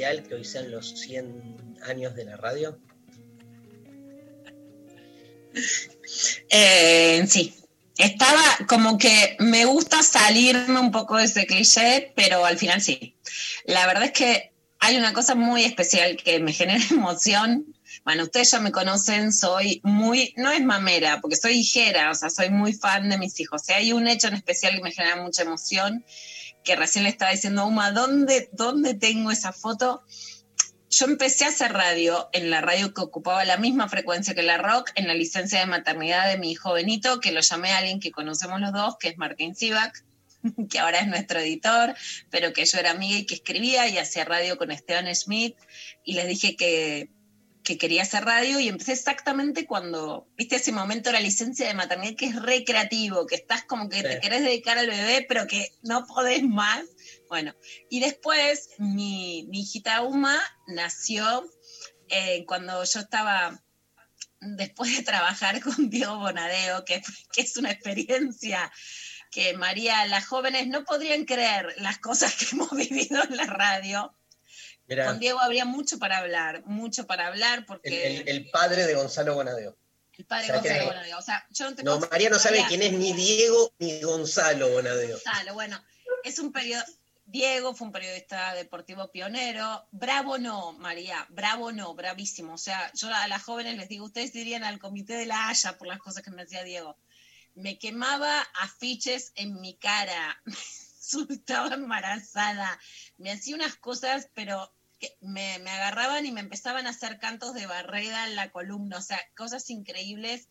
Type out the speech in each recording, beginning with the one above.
especial que hoy sean los 100 años de la radio? Eh, sí, estaba como que me gusta salirme un poco de ese cliché, pero al final sí. La verdad es que hay una cosa muy especial que me genera emoción. Bueno, ustedes ya me conocen, soy muy, no es mamera, porque soy hijera, o sea, soy muy fan de mis hijos. O sea, hay un hecho en especial que me genera mucha emoción, que recién le estaba diciendo a Uma, ¿dónde, ¿dónde tengo esa foto? yo empecé a hacer radio en la radio que ocupaba la misma frecuencia que la rock, en la licencia de maternidad de mi hijo Benito, que lo llamé a alguien que conocemos los dos, que es Martín Sivak, que ahora es nuestro editor, pero que yo era amiga y que escribía y hacía radio con Esteban Schmidt, y les dije que, que quería hacer radio y empecé exactamente cuando, viste ese momento de la licencia de maternidad que es recreativo, que estás como que Sí. te querés dedicar al bebé, pero que no podés más. Bueno, y después mi, mi hijita Uma nació eh, cuando yo estaba, después de trabajar con Diego Bonadeo, que, que es una experiencia que María, las jóvenes no podrían creer las cosas que hemos vivido en la radio. Con Diego habría mucho para hablar, mucho para hablar, porque el- el padre de Gonzalo Bonadeo. el padre o sea, Gonzalo que- Bonadeo, o sea, yo no te No, puedo- María no sabe quién es ni Diego ni Gonzalo Bonadeo. Gonzalo, bueno, es un periodo. Diego fue un periodista deportivo pionero. Bravo no, María, bravo no, bravísimo. O sea, yo a las jóvenes les digo, ustedes dirían al comité de la Haya por las cosas que me decía Diego. Me quemaba afiches en mi cara, me insultaba embarazada, me hacía unas cosas, pero que me, agarraban y me empezaban a hacer cantos de barreda en la columna, o sea, cosas increíbles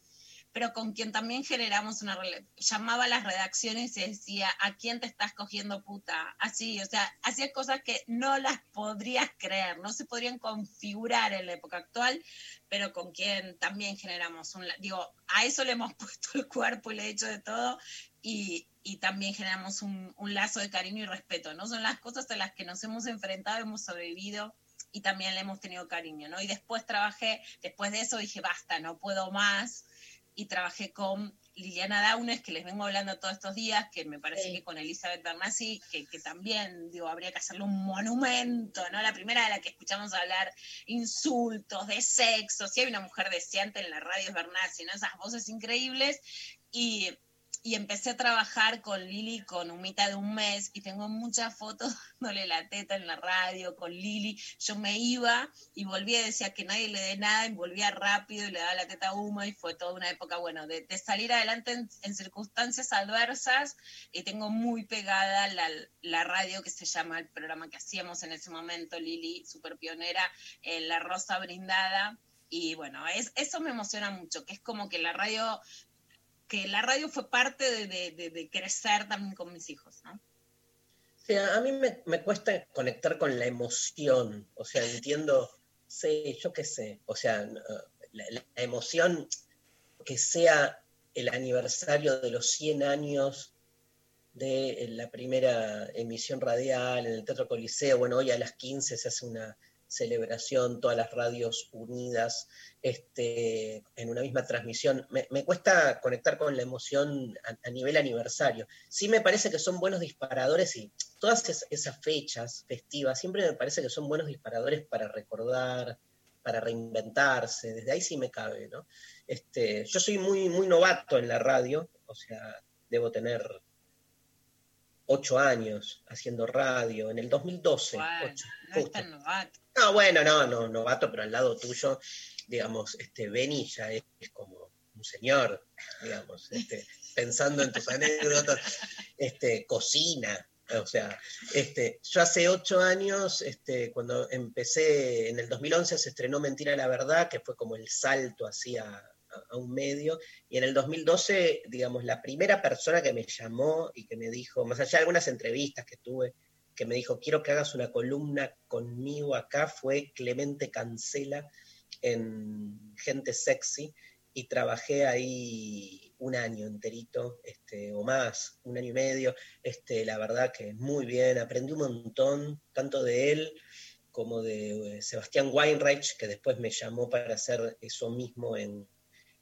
pero con quien también generamos una llamaba a las redacciones y decía, ¿a quién te estás cogiendo puta? Así, o sea, hacía cosas que no las podrías creer, no se podrían configurar en la época actual, pero con quien también generamos un, digo, a eso le hemos puesto el cuerpo y le he hecho de todo y, y también generamos un, un lazo de cariño y respeto, ¿no? Son las cosas a las que nos hemos enfrentado, hemos sobrevivido y también le hemos tenido cariño, ¿no? Y después trabajé, después de eso dije, basta, no puedo más, y trabajé con Liliana Daunes, que les vengo hablando todos estos días, que me parece Sí. que con Elizabeth Bernassi, que, que también digo, habría que hacerle un monumento, ¿no? La primera de la que escuchamos hablar insultos, de sexo, si hay una mujer deseante en la radio es Bernassi, ¿no? Esas voces increíbles. Y, y empecé a trabajar con Lili con Humita de un mes y tengo muchas fotos dándole la teta en la radio con Lili. Yo me iba y volvía decía que nadie le dé nada y volvía rápido y le daba la teta a Uma y fue toda una época, bueno, de, salir adelante en, circunstancias adversas y tengo muy pegada la, la radio que se llama el programa que hacíamos en ese momento, Lili, super pionera, La Rosa Brindada. Y bueno, es, eso me emociona mucho, que es como que la radio que la radio fue parte de, de, de, crecer también con mis hijos, ¿no? Sí, a mí me, me cuesta conectar con la emoción. O sea, entiendo, sí, yo qué sé. O sea, no, la, la emoción que sea el aniversario de los 100 años de la primera emisión radial en el Teatro Coliseo. Bueno, hoy a las 15 se hace una celebración, todas las radios unidas este, en una misma transmisión. Me, cuesta conectar con la emoción a, nivel aniversario. Sí me parece que son buenos disparadores y todas es, esas fechas festivas siempre me parece que son buenos disparadores para recordar, para reinventarse. Desde ahí sí me cabe, ¿no? Este, yo soy muy, muy novato en la radio, o sea, debo tener ocho años haciendo radio, en el 2012. Bueno, ocho, no es tan novato. no, bueno, no, no, novato, pero al lado tuyo. digamos, este, Beni ya es, como un señor, digamos, este, pensando en tus anécdotas, este, cocina, o sea, este, yo hace ocho años, este, cuando empecé, en el 2011 se estrenó Mentira la Verdad, que fue como el salto hacia a, un medio, y en el 2012, digamos, la primera persona que me llamó y que me dijo, más allá de algunas entrevistas que tuve, que me dijo, quiero que hagas una columna conmigo acá, fue Clemente Cancela en Gente Sexy, y trabajé ahí un año enterito, este, o más, un año y medio. Este, la verdad que muy bien, aprendí un montón, tanto de él como de eh, Sebastián Weinreich, que después me llamó para hacer eso mismo en,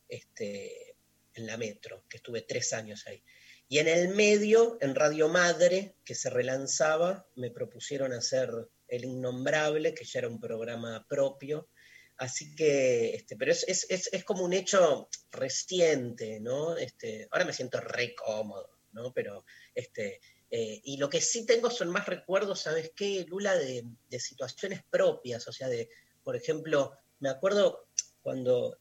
este, en la Metro, que estuve tres años ahí. Y en el medio, en Radio Madre, que se relanzaba, me propusieron hacer El Innombrable, que ya era un programa propio, Así que, este, pero es, es, es, como un hecho reciente, ¿no? Este, ahora me siento re cómodo, ¿no? Pero, este, eh, y lo que sí tengo son más recuerdos, ¿sabes qué, Lula? De, de, situaciones propias, o sea, de, por ejemplo, me acuerdo cuando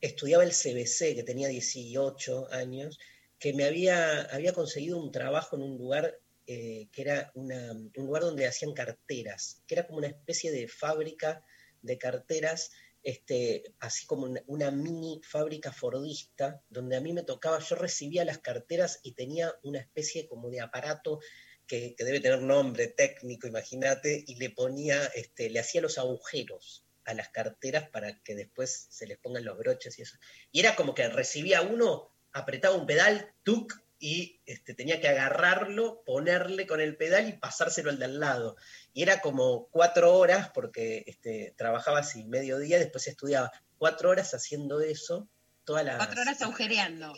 estudiaba el CBC, que tenía 18 años, que me había, había conseguido un trabajo en un lugar eh, que era un lugar donde hacían carteras, que era como una especie de fábrica de carteras, este, así como una, mini fábrica fordista, donde a mí me tocaba, yo recibía las carteras y tenía una especie como de aparato que, debe tener nombre técnico, imagínate, y le ponía, este, le hacía los agujeros a las carteras para que después se les pongan los broches y eso. Y era como que recibía uno, apretaba un pedal, tuk, y este, tenía que agarrarlo, ponerle con el pedal y pasárselo al de al lado. Y era como cuatro horas, porque este, trabajaba así mediodía, después estudiaba cuatro horas haciendo eso, todas las... Cuatro horas agujereando.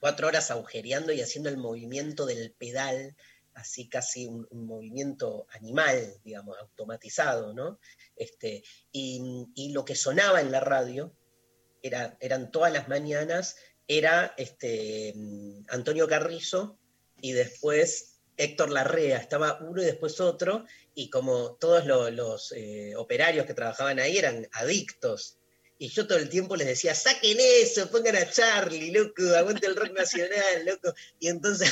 Cuatro horas agujereando y haciendo el movimiento del pedal, así casi un, movimiento animal, digamos, automatizado, ¿no? Este, y, lo que sonaba en la radio era, eran todas las mañanas era este, Antonio Carrizo y después Héctor Larrea, estaba uno y después otro, y como todos los, eh, operarios que trabajaban ahí eran adictos. Y yo todo el tiempo les decía, saquen eso, pongan a Charlie, loco, aguante el rock nacional, loco. Y entonces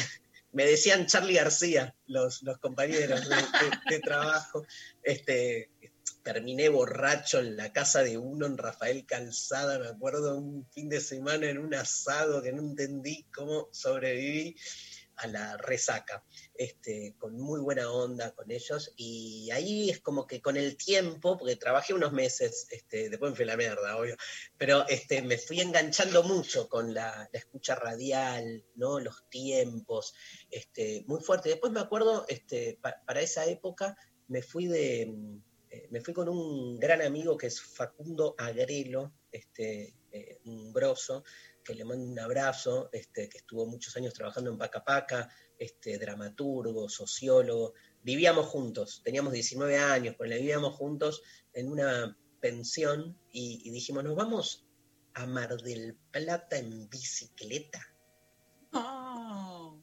me decían Charlie García, los, compañeros de, trabajo. Este, terminé borracho en la casa de uno en Rafael Calzada, me acuerdo un fin de semana en un asado que no entendí cómo sobreviví a la resaca, este, con muy buena onda con ellos, y ahí es como que con el tiempo, porque trabajé unos meses, este, después me fui a la mierda, obvio, pero este, me fui enganchando mucho con la, escucha radial, ¿no? los tiempos, muy fuerte. Después me acuerdo, para esa época, me fui de, eh, me fui con un gran amigo que es Facundo Agrelo, este, eh, un grosso, que le mando un abrazo, este, que estuvo muchos años trabajando en Paca Paca, este, dramaturgo, sociólogo. Vivíamos juntos, teníamos 19 años, le vivíamos juntos en una pensión y, dijimos, nos vamos a Mar del Plata en bicicleta. Oh.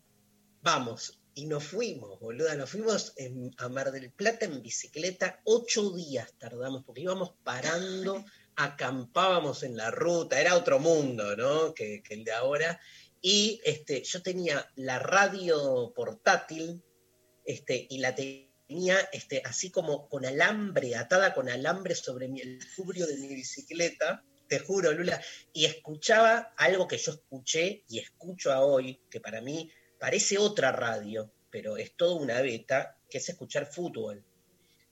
Vamos, y nos fuimos, boluda, nos fuimos a Mar del Plata en bicicleta, ocho días tardamos, porque íbamos parando, acampábamos en la ruta, era otro mundo, ¿no? Que, el de ahora. Y este, yo tenía la radio portátil este, y la tenía este, así como con alambre, atada con alambre sobre el cubrio de mi bicicleta, te juro, Lula, y escuchaba algo que yo escuché y escucho a hoy, que para mí parece otra radio, pero es toda una beta, que es escuchar fútbol.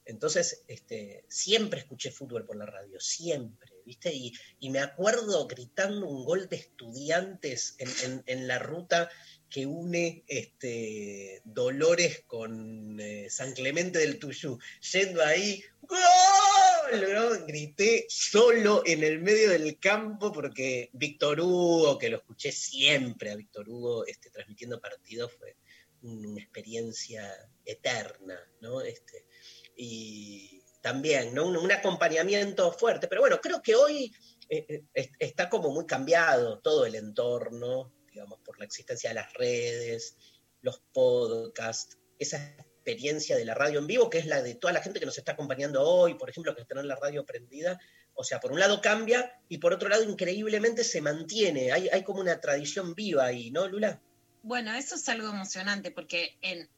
Entonces, este, siempre escuché fútbol por la radio, siempre, ¿viste? Y, me acuerdo gritando un gol de estudiantes en, la ruta que une este, Dolores con eh, San Clemente del Tuyú, yendo ahí, ¡Gol! Grité solo en el medio del campo porque Víctor Hugo, que lo escuché siempre a Víctor Hugo este, transmitiendo partidos, fue una experiencia eterna, ¿no? Este, y también, ¿no? Un, acompañamiento fuerte, pero bueno, creo que hoy eh, eh, está como muy cambiado todo el entorno, digamos, por la existencia de las redes, los podcasts, esa experiencia de la radio en vivo, que es la de toda la gente que nos está acompañando hoy, por ejemplo, que está en la radio prendida, O sea, por un lado cambia y por otro lado increíblemente se mantiene. Hay, hay como una tradición viva ahí, ¿no, Lula? Bueno, eso es algo emocionante porque en,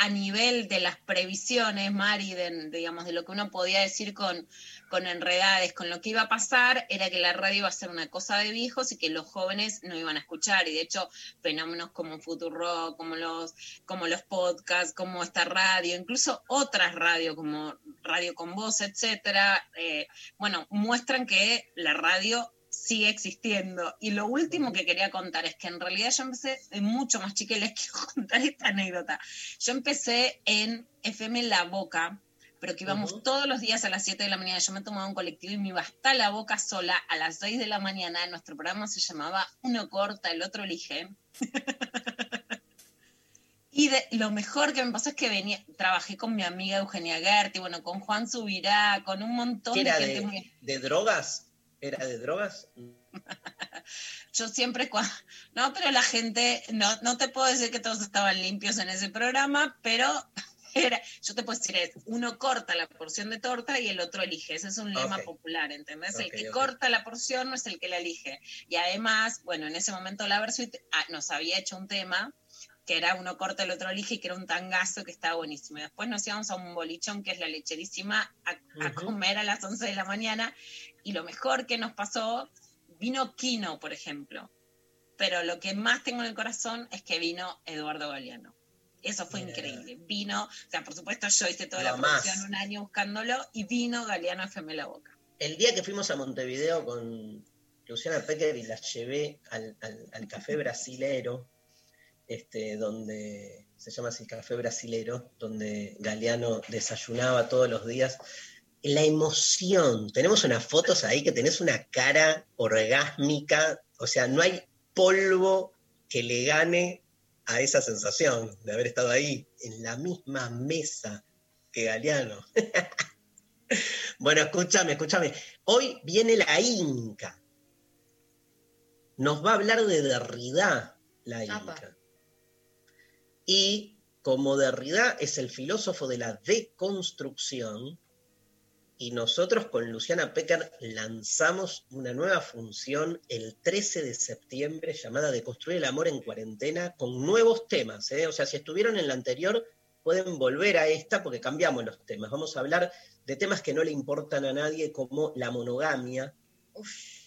a nivel de las previsiones, Mari, de, digamos, de lo que uno podía decir con, con enredades, con lo que iba a pasar, era que la radio iba a ser una cosa de viejos y que los jóvenes no iban a escuchar. Y de hecho, fenómenos como Futuro, como los, como los podcasts, como esta radio, incluso otras radios como Radio con Voz, etcétera, eh, bueno, muestran que la radio sigue existiendo. Y lo último que quería contar es que en realidad yo empecé de mucho más chica y les quiero contar esta anécdota. Yo empecé en FM La Boca, pero que íbamos todos los días a las 7 de la mañana. Yo me tomaba un colectivo y me iba hasta La Boca sola a las 6 de la mañana. Nuestro programa se llamaba Uno corta, el otro elige. Y lo mejor que me pasó es que venía, trabajé con mi amiga Eugenia Gerti, bueno, con Juan Subirá, con un montón de gente ¿De drogas? ¿Era de drogas? Yo siempre, no, pero la gente, no, no te puedo decir que todos estaban limpios en ese programa, pero era, yo te puedo decir, uno corta la porción de torta y el otro elige. Ese es un lema popular, ¿entendés? el que corta la porción no es el que la elige. Y además, bueno, en ese momento la Versuit ah, nos había hecho un tema que era uno corta, el otro elige, que era un tangazo que estaba buenísimo. Y después nos íbamos a un bolichón, que es la lecherísima, a, comer a las 11 de la mañana. Y lo mejor que nos pasó, vino Kino, por ejemplo. Pero lo que más tengo en el corazón es que vino Eduardo Galeano. Eso fue increíble. Vino, o sea, por supuesto yo hice toda la producción un año buscándolo y vino Galeano FM La Boca. El día que fuimos a Montevideo con Luciana Pecker y la llevé al, al café brasilero, este, donde se llama así Café Brasilero, donde Galeano desayunaba todos los días. La emoción, tenemos unas fotos ahí que tenés una cara orgásmica, o sea, no hay polvo que le gane a esa sensación de haber estado ahí, en la misma mesa que Galeano. bueno, escúchame, escúchame. Hoy viene la Inca. Nos va a hablar de Derrida, la Inca. Y como Derrida es el filósofo de la deconstrucción, y nosotros con Luciana Pecker lanzamos una nueva función el 13 de septiembre llamada De construir el amor en cuarentena con nuevos temas. ¿eh? O sea, si estuvieron en la anterior, pueden volver a esta porque cambiamos los temas. Vamos a hablar de temas que no le importan a nadie como la monogamia. Uf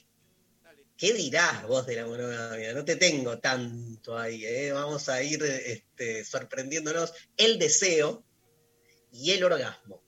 ¿Qué dirás vos de la monogamia? No te tengo tanto ahí, ¿eh? vamos a ir este, sorprendiéndonos. El deseo y el orgasmo.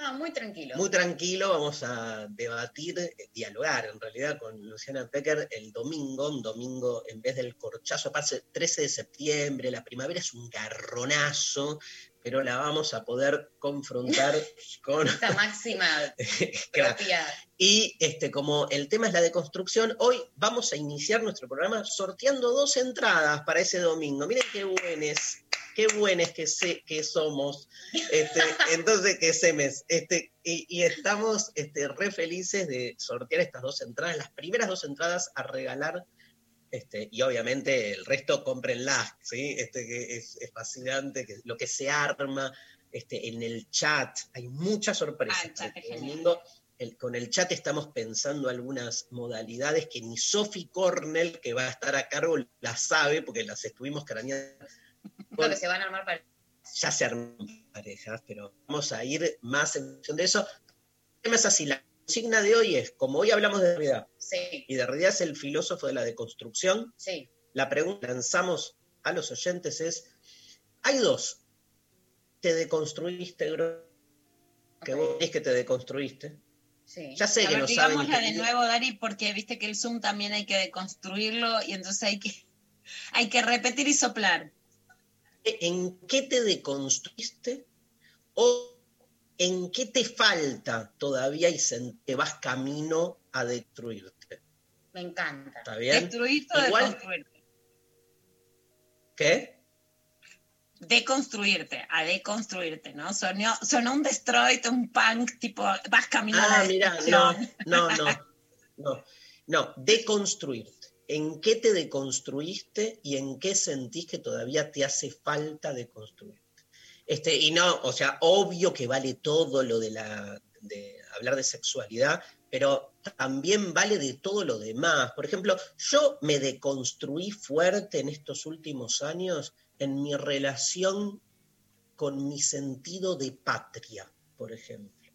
Ah, muy tranquilo. Muy tranquilo, vamos a debatir, eh, dialogar en realidad con Luciana Pecker el domingo, un domingo en vez del corchazo, pase 13 de septiembre, la primavera es un garronazo, pero la vamos a poder confrontar con... Esta máxima Y este, como el tema es la deconstrucción, hoy vamos a iniciar nuestro programa sorteando dos entradas para ese domingo. Miren qué buenos, qué buenos que, que somos. Este, entonces, que semes. Este, y, y, estamos este, re felices de sortear estas dos entradas, las primeras dos entradas a regalar este, y obviamente el resto cómprenlas, ¿sí? Este, que es, fascinante, que lo que se arma este, en el chat, hay muchas sorpresas. Ah, con el chat estamos pensando algunas modalidades que ni Sophie Cornell, que va a estar a cargo, las sabe, porque las estuvimos craneando. Bueno, se van a armar parejas. Ya se arman parejas, pero vamos a ir más en función de eso. es así, la consigna de hoy es, como hoy hablamos de Derrida, sí. y Derrida es el filósofo de la deconstrucción, sí. la pregunta que lanzamos a los oyentes es, hay dos, ¿te deconstruiste, que vos vos que te deconstruiste? Sí. Ya sé que no saben. de nuevo, Dari, porque viste que el Zoom también hay que deconstruirlo y entonces hay que, hay que repetir y soplar. ¿En qué te deconstruiste? O ¿en qué te falta todavía y te vas camino a destruirte? Me encanta. ¿Está bien? Destruirte o deconstruirte. ¿Qué? Deconstruirte, a deconstruirte, ¿no? Sonó, sonó un destroy, un punk, tipo, vas camino ah, a la mira, no, no, no, no, no, deconstruirte. ¿En qué te deconstruiste y en qué sentís que todavía te hace falta deconstruir? Este, y no, o sea, obvio que vale todo lo de, la, de hablar de sexualidad, pero también vale de todo lo demás. Por ejemplo, yo me deconstruí fuerte en estos últimos años en mi relación con mi sentido de patria, por ejemplo.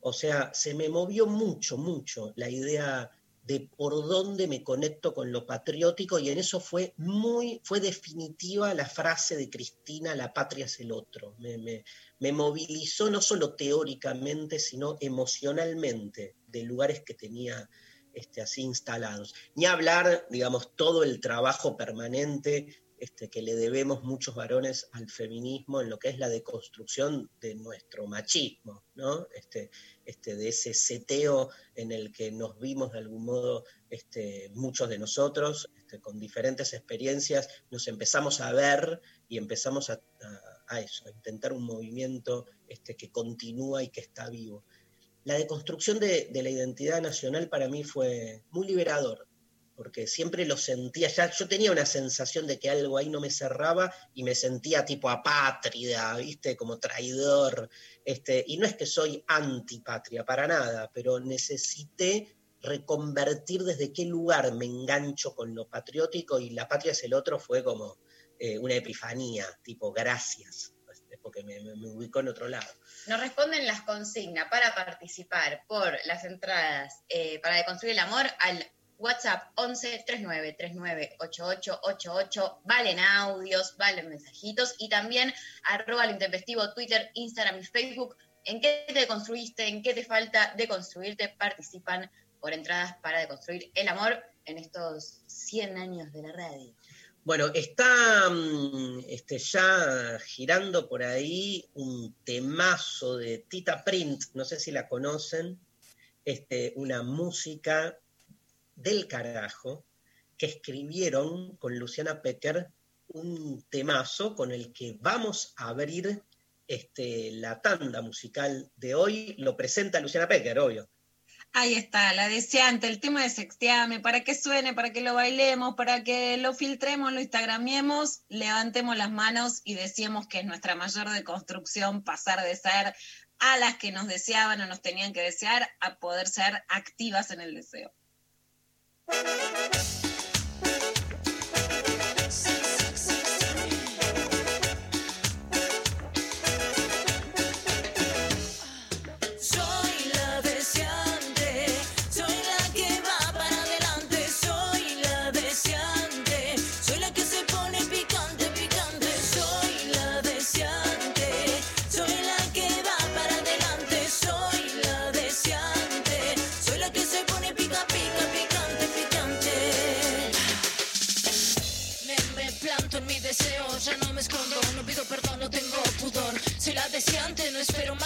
O sea, se me movió mucho, mucho la idea de por dónde me conecto con lo patriótico y en eso fue muy, fue definitiva la frase de Cristina, la patria es el otro. Me, me movilizó no solo teóricamente, sino emocionalmente de lugares que tenía este, así instalados. Ni hablar, digamos, todo el trabajo permanente este, que le debemos muchos varones al feminismo en lo que es la deconstrucción de nuestro machismo, ¿no? Este, este, de ese seteo en el que nos vimos de algún modo este, muchos de nosotros, este, con diferentes experiencias, nos empezamos a ver y empezamos a, eso, a intentar un movimiento este, que continúa y que está vivo. La deconstrucción de la identidad nacional para mí fue muy liberador, porque siempre lo sentía, ya yo tenía una sensación de que algo ahí no me cerraba y me sentía tipo apátrida, ¿viste? Como traidor, este, y no es que soy antipatria, para nada, pero necesité reconvertir desde qué lugar me engancho con lo patriótico y la patria es el otro fue como eh, una epifanía, tipo gracias, este, porque me, ubicó en otro lado. Nos responden las consignas para participar por las entradas eh, para deconstruir el amor al WhatsApp 11 39 39 88 88. Valen audios, valen mensajitos y también arroba lo intempestivo Twitter, Instagram y Facebook. ¿En qué te construiste? ¿En qué te falta de construirte? Participan por entradas para deconstruir el amor en estos 100 años de la radio. Bueno, está mm, este, ya girando por ahí un temazo de Tita Print, no sé si la conocen, este, una música del carajo que escribieron con Luciana Pecker un temazo con el que vamos a abrir este, la tanda musical de hoy. Lo presenta Luciana Pecker, obvio. Ahí está, la deseante, el tema de Sexteame, para que suene, para que lo bailemos, para que lo filtremos, lo instagramiemos, levantemos las manos y decíamos que es nuestra mayor deconstrucción pasar de ser a las que nos deseaban o nos tenían que desear a poder ser activas en el deseo. Thank you. Espero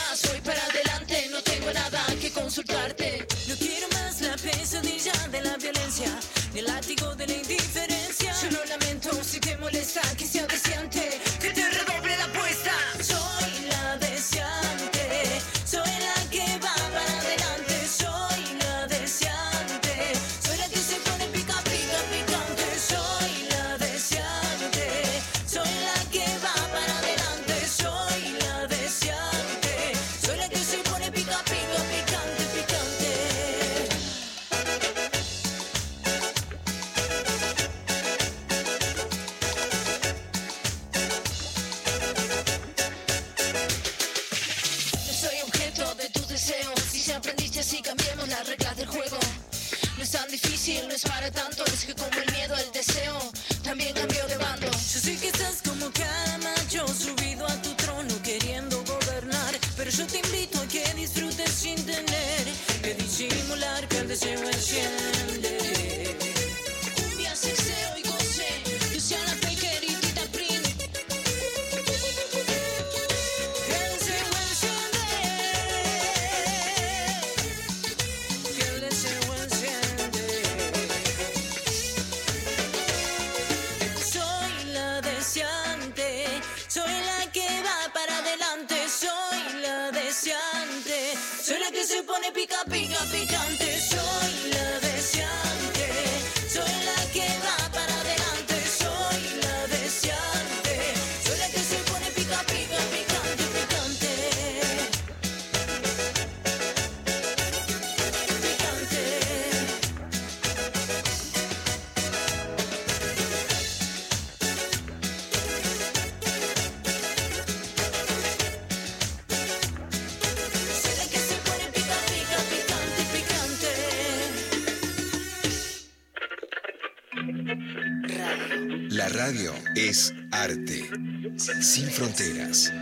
sin fronteras.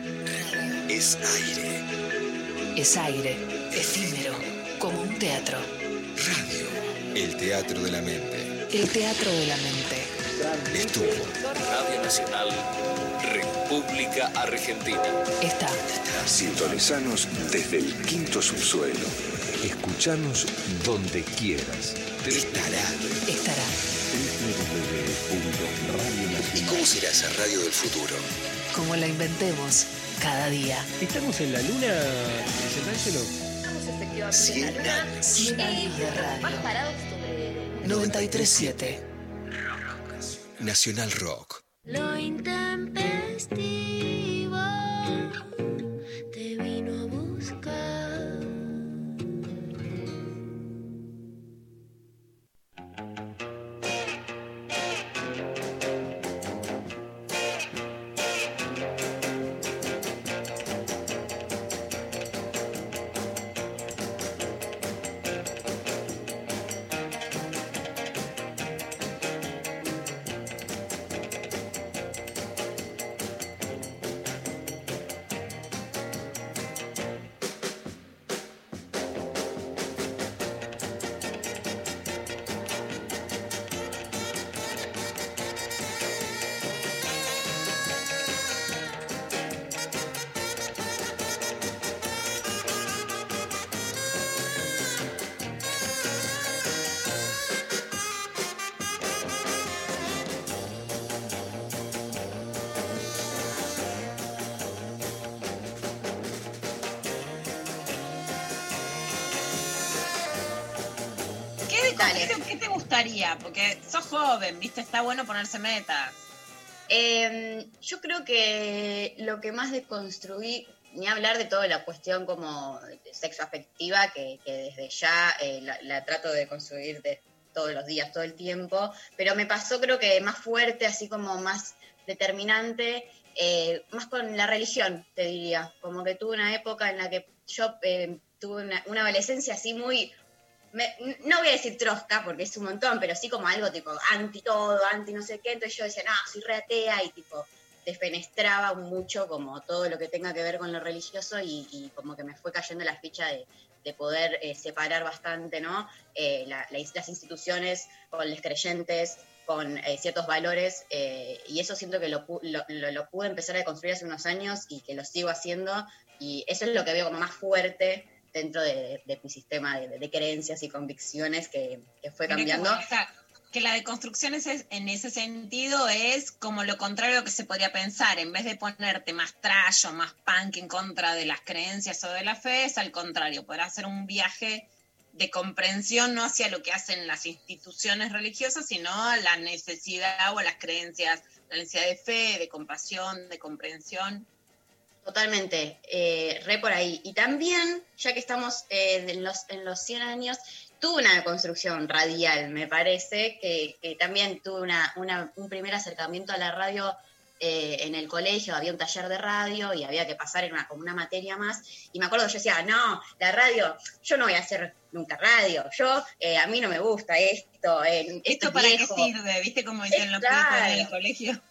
Es aire. Es aire, efímero, como un teatro. Radio, el teatro de la mente. El teatro de la mente. Estuvo. Radio Nacional, República Argentina. Está. Sintonizanos desde el quinto subsuelo. Escuchanos donde quieras. Estará. Estará. ¿Y cómo será esa radio del futuro? Como la inventemos cada día. ¿Estamos en la luna, presentárselo? Estamos efectivamente en la luna. años. 100 años de Más parados sobre 937. Nacional Rock. Porque sos joven, ¿viste? Está bueno ponerse metas. Eh, yo creo que lo que más deconstruí, ni hablar de toda la cuestión como sexo afectiva, que, desde ya eh, la, trato de construir de todos los días, todo el tiempo, pero me pasó creo que más fuerte, así como más determinante, eh, más con la religión, te diría, como que tuve una época en la que yo eh, tuve una adolescencia así muy no voy a decir trosca porque es un montón, pero sí como algo tipo anti todo, anti no sé qué. Entonces yo decía, no, soy re atea y tipo defenestraba mucho como todo lo que tenga que ver con lo religioso y, como que me fue cayendo la ficha de, de poder eh, separar bastante, ¿no? Eh, la- la- las instituciones con los creyentes, con eh, ciertos valores y eso siento que lo- lo pude empezar a construir hace unos años y que lo sigo haciendo y eso es lo que veo como más fuerte dentro de, de mi sistema de, de creencias y convicciones que, que fue cambiando. que la deconstrucción es, en ese sentido es como lo contrario que se podría pensar. En vez de ponerte más trash o más punk en contra de las creencias o de la fe, es al contrario, poder hacer un viaje de comprensión no hacia lo que hacen las instituciones religiosas, sino a la necesidad o a las creencias, la necesidad de fe, de compasión, de comprensión. Totalmente, eh, re por ahí. Y también, ya que estamos eh, en, los, en los 100 años, tuve una construcción radial, me parece, que, que también tuve una, una- un primer acercamiento a la radio eh, en el colegio, había un taller de radio y había que pasar en una, como una materia más. Y me acuerdo que yo decía, no, la radio, yo no voy a hacer nunca radio, yo, eh, a mí no me gusta esto, eh, esto, ¿Esto es para viejo". qué sirve? ¿Viste cómo dicen los Claro. en el colegio?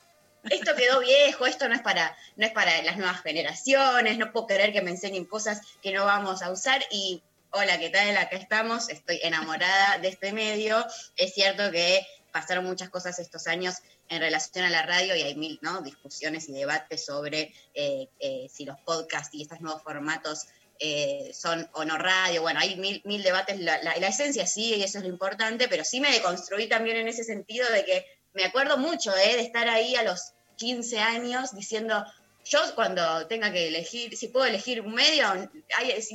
Esto quedó viejo, esto no es para, no es para las nuevas generaciones, no puedo querer que me enseñen cosas que no vamos a usar y hola, ¿qué tal? Acá estamos, estoy enamorada de este medio. Es cierto que pasaron muchas cosas estos años en relación a la radio y hay mil ¿no? discusiones y debates sobre eh, eh, si los podcasts y estos nuevos formatos eh, son o no radio. Bueno, hay mil, mil debates. La- la esencia sí, y eso es lo importante, pero sí me deconstruí también en ese sentido de que me acuerdo mucho eh, de estar ahí a los 15 años diciendo, yo cuando tenga que elegir, si puedo elegir un medio,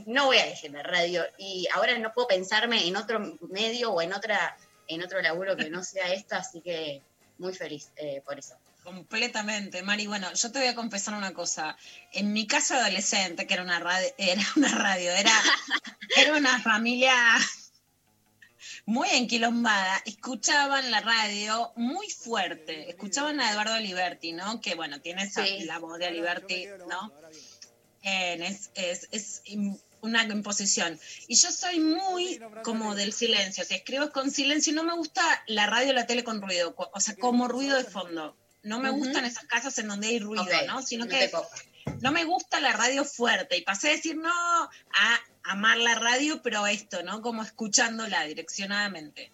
no voy a elegir la radio. Y ahora no puedo pensarme en otro medio o en otra en otro laburo que no sea esto, así que muy feliz eh, por eso. Completamente, Mari. Bueno, yo te voy a confesar una cosa. En mi casa adolescente, que era una radio, era una radio, era, era una familia muy enquilombada, escuchaban la radio muy fuerte, escuchaban a Eduardo Aliberti, ¿no? Que bueno, tiene esa, Sí. la voz de Aliberti, ¿no? Es, es, es una imposición. Y yo soy muy como del silencio. Si escribo con silencio, no me gusta la radio o la tele con ruido, o sea, como ruido de fondo. No me gustan esas casas en donde hay ruido, ¿no? Sino que no me gusta la radio fuerte. Y pasé a decir no a amar la radio, pero esto, ¿no? Como escuchándola direccionadamente.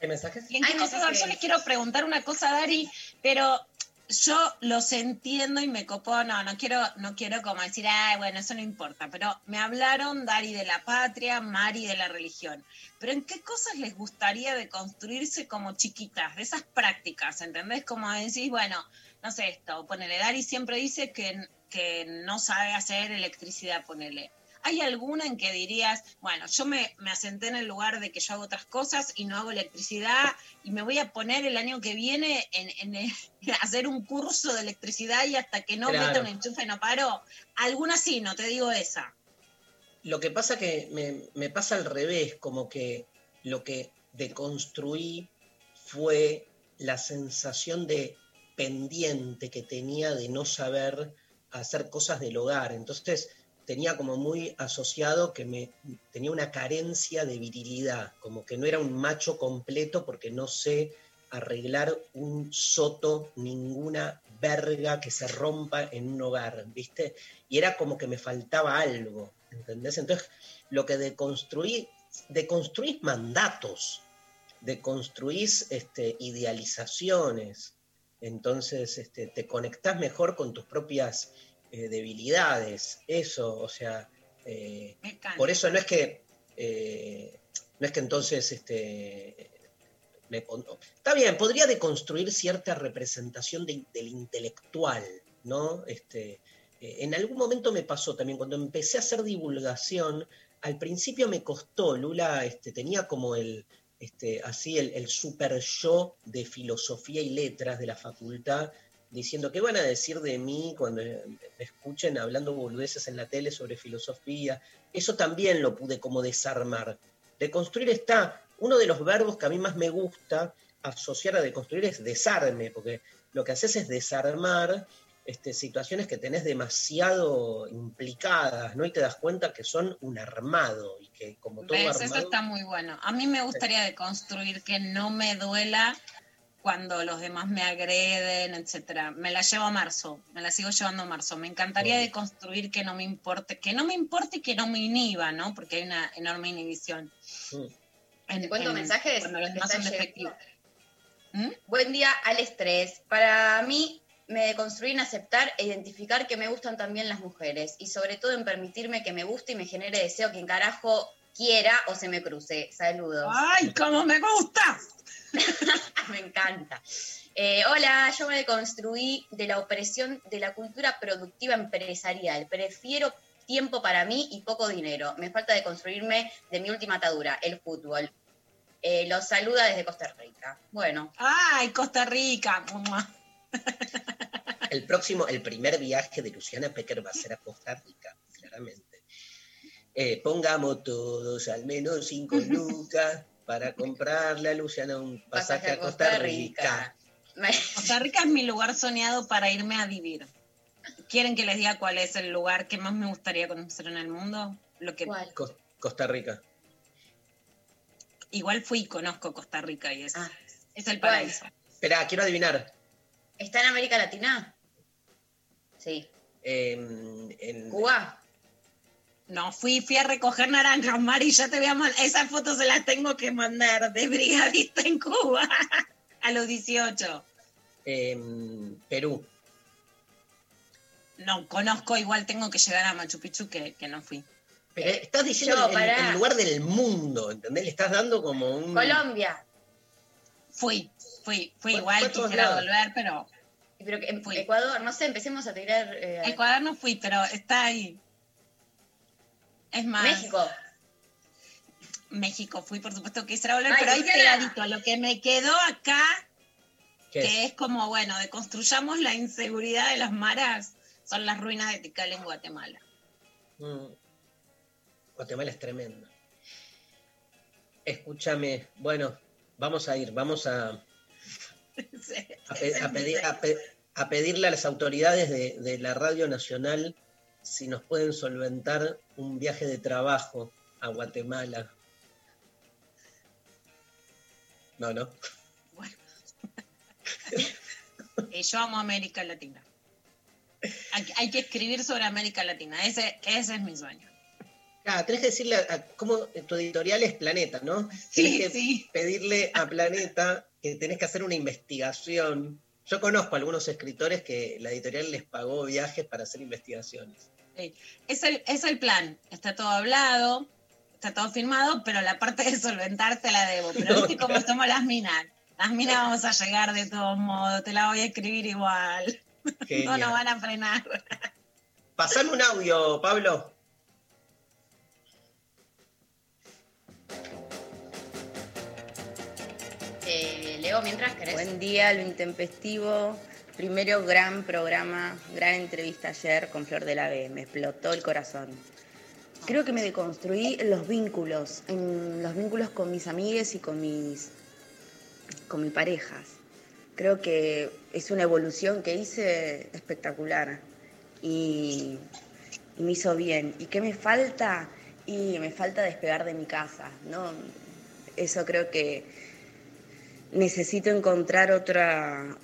¿Hay mensajes? ¿Y en qué cosas? Yo les quiero preguntar una cosa, Dari, pero yo los entiendo y me copó, no, no quiero, no quiero como decir, ay, bueno, eso no importa, pero me hablaron Dari de la patria, Mari de la religión. Pero ¿en qué cosas les gustaría de construirse como chiquitas, de esas prácticas, ¿entendés? Como decís, bueno, no sé esto, ponele, Dari siempre dice que, que no sabe hacer electricidad, ponele. ¿Hay alguna en que dirías, bueno, yo me, me, asenté en el lugar de que yo hago otras cosas y no hago electricidad y me voy a poner el año que viene en, en, hacer un curso de electricidad y hasta que no meta un enchufe no paro? Alguna sí, no te digo esa. Lo que pasa que me, me pasa al revés, como que lo que deconstruí fue la sensación de pendiente que tenía de no saber hacer cosas del hogar. Entonces, tenía como muy asociado que me tenía una carencia de virilidad, como que no era un macho completo porque no sé arreglar un soto, ninguna verga que se rompa en un hogar, ¿viste? Y era como que me faltaba algo, ¿entendés? Entonces, lo que deconstruí, deconstruís mandatos, deconstruís este, idealizaciones, entonces este, te conectás mejor con tus propias eh, debilidades, eso, o sea, eh, por eso no es que, eh, no es que entonces, este, me está bien, podría deconstruir cierta representación del intelectual, ¿no? Este, en algún momento me pasó también, cuando empecé a hacer divulgación, al principio me costó, Lula este, tenía como el, este, así el, el super yo de filosofía y letras de la facultad, diciendo qué van a decir de mí cuando me escuchen hablando boludeces en la tele sobre filosofía. Eso también lo pude como desarmar. Deconstruir está, uno de los verbos que a mí más me gusta asociar a deconstruir es desarme, porque lo que haces es desarmar este, situaciones que tenés demasiado implicadas, ¿no? Y te das cuenta que son un armado y que como todo armado... Eso está muy bueno. A mí me gustaría deconstruir que no me duela cuando los demás me agreden, etcétera. Me la llevo a marzo, me la sigo llevando a marzo. Me encantaría de construir que no me importe, que no me importe y que no me inhiba, ¿no? Porque hay una enorme inhibición. En, cuento mensajes? Cuando los demás son defectivos. ¿Mm? Buen día al estrés. Para mí, me deconstruí en aceptar e identificar que me gustan también las mujeres y sobre todo en permitirme que me guste y me genere deseo quien carajo quiera o se me cruce. Saludos. ¡Ay, cómo me gusta! me encanta. Eh, hola, yo me deconstruí de la opresión de la cultura productiva empresarial. Prefiero tiempo para mí y poco dinero. Me falta deconstruirme de mi última atadura, el fútbol. Eh, los saluda desde Costa Rica. Bueno. ¡Ay, Costa Rica! El próximo, el primer viaje de Luciana Pecker va a ser a Costa Rica, claramente. Eh, pongamos todos al menos cinco lucas para comprarle a Luciana un pasaje, a Costa Rica. Costa Rica es mi lugar soñado para irme a vivir. ¿Quieren que les diga cuál es el lugar que más me gustaría conocer en el mundo? Lo que... Costa Rica. Igual fui y conozco Costa Rica y es, ah. es el paraíso. Espera, quiero adivinar. ¿Está en América Latina? Sí. en... Cuba. No, fui, fui a recoger naranjas, Mari, ya te voy a mandar, esas fotos se las tengo que mandar de brigadista en Cuba a los 18. Perú. No, conozco, igual tengo que llegar a Machu Picchu que, no fui. Pero estás diciendo el, lugar del mundo, ¿entendés? Le estás dando como un... Colombia. Fui, fui, fui igual, quisiera volver, pero... Pero en Ecuador, no sé, empecemos a tirar... Eh, Ecuador no fui, pero está ahí. Es más. México. México, fui por supuesto que quisiera volver, pero ahí pegadito. Lo que me quedó acá, que es como, bueno, deconstruyamos la inseguridad de las maras, son las ruinas de Tikal en Guatemala. Mm. Guatemala es tremendo. Escúchame, bueno, vamos a ir, vamos a, a, pedir, a, pedirle a las autoridades de, de la Radio Nacional si nos pueden solventar un viaje de trabajo a Guatemala. No, no. Bueno. Eh, yo amo América Latina. Hay, hay que escribir sobre América Latina. Ese, ese es mi sueño. Ah, tenés que decirle a, a- cómo tu editorial es Planeta, ¿no? Sí, Tenés que sí. pedirle a Planeta que tenés que hacer una investigación. Yo conozco a algunos escritores que la editorial les pagó viajes para hacer investigaciones. Sí. Es, el, es el plan. Está todo hablado, está todo filmado, pero la parte de solventar te la debo. Pero No, viste cómo somos las minas. Las minas vamos a llegar de todos modos. Te la voy a escribir igual. No nos van a frenar. Pasame un audio, Pablo. Eh, Buen día, lo intempestivo. Primero, gran programa, gran entrevista ayer con Flor de la B. Me explotó el corazón. Creo que me deconstruí los vínculos, en los vínculos con mis amigues y con mis, con mis parejas. Creo que es una evolución que hice espectacular y, y me hizo bien. ¿Y qué me falta? Y me falta despegar de mi casa, ¿no? Eso creo que necesito encontrar otra,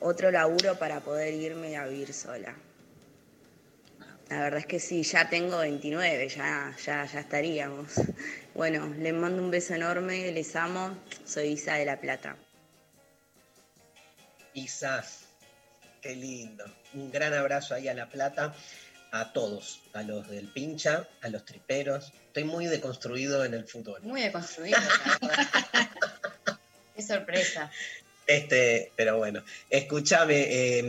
otro laburo para poder irme a vivir sola. La verdad es que sí, ya tengo 29, ya, ya, ya estaríamos. Bueno, les mando un beso enorme, les amo, soy Isa de La Plata. Isa, qué lindo. Un gran abrazo ahí a La Plata, a todos, a los del pincha, a los triperos. Estoy muy deconstruido en el fútbol. Muy deconstruido, la verdad. Qué sorpresa. Este, pero bueno, escúchame, eh,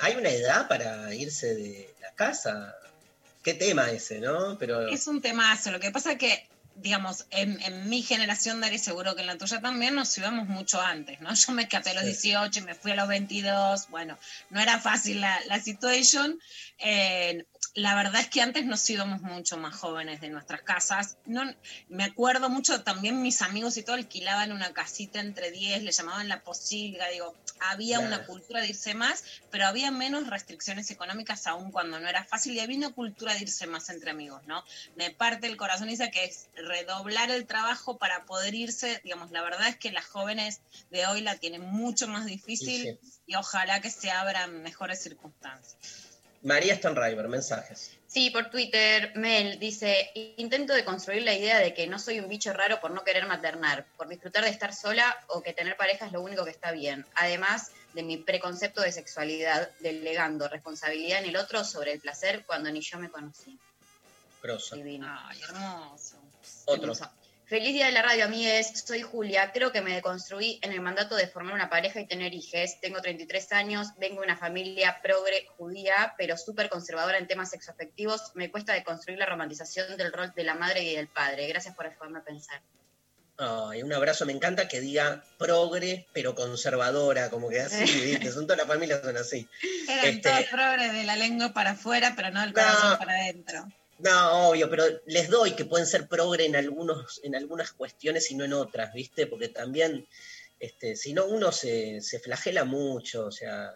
¿hay una edad para irse de la casa? Qué tema ese, ¿no? Pero Es un temazo. Lo que pasa es que, digamos, en, en mi generación, Dari, seguro que en la tuya también, nos íbamos mucho antes, ¿no? Yo me escapé a los Sí. 18 y me fui a los 22. Bueno, no era fácil la, la situación. Eh, la verdad es que antes nos íbamos mucho más jóvenes de nuestras casas. No, me acuerdo mucho también mis amigos y todo alquilaban una casita entre 10, le llamaban la posilga, digo, había Claro. una cultura de irse más, pero había menos restricciones económicas aún cuando no era fácil y había una cultura de irse más entre amigos, ¿no? Me parte el corazón dice que es redoblar el trabajo para poder irse, digamos, la verdad es que las jóvenes de hoy la tienen mucho más difícil Sí, y ojalá que se abran mejores circunstancias. María Stonriver, mensajes. Sí, por Twitter, Mel dice, intento de construir la idea de que no soy un bicho raro por no querer maternar, por disfrutar de estar sola o que tener pareja es lo único que está bien. Además de mi preconcepto de sexualidad, delegando responsabilidad en el otro sobre el placer cuando ni yo me conocí. Grosso. Divino. Ay, hermoso. Otro. Hermoso. Feliz día de la radio, amigues. Soy Julia. Creo que me deconstruí en el mandato de formar una pareja y tener hijes. Tengo 33 años, vengo de una familia progre judía, pero súper conservadora en temas sexoafectivos. Me cuesta deconstruir la romantización del rol de la madre y del padre. Gracias por ayudarme a pensar. Ay, un abrazo, me encanta que diga progre, pero conservadora, como que así, ¿viste? Son todas las familias son así. Eran Este- todos progres de la lengua para afuera, pero no del corazón No. para adentro. No, obvio, pero les doy que pueden ser progre en algunos, en algunas cuestiones y no en otras, ¿viste? Porque también, este, si no, uno se, se flagela mucho, o sea,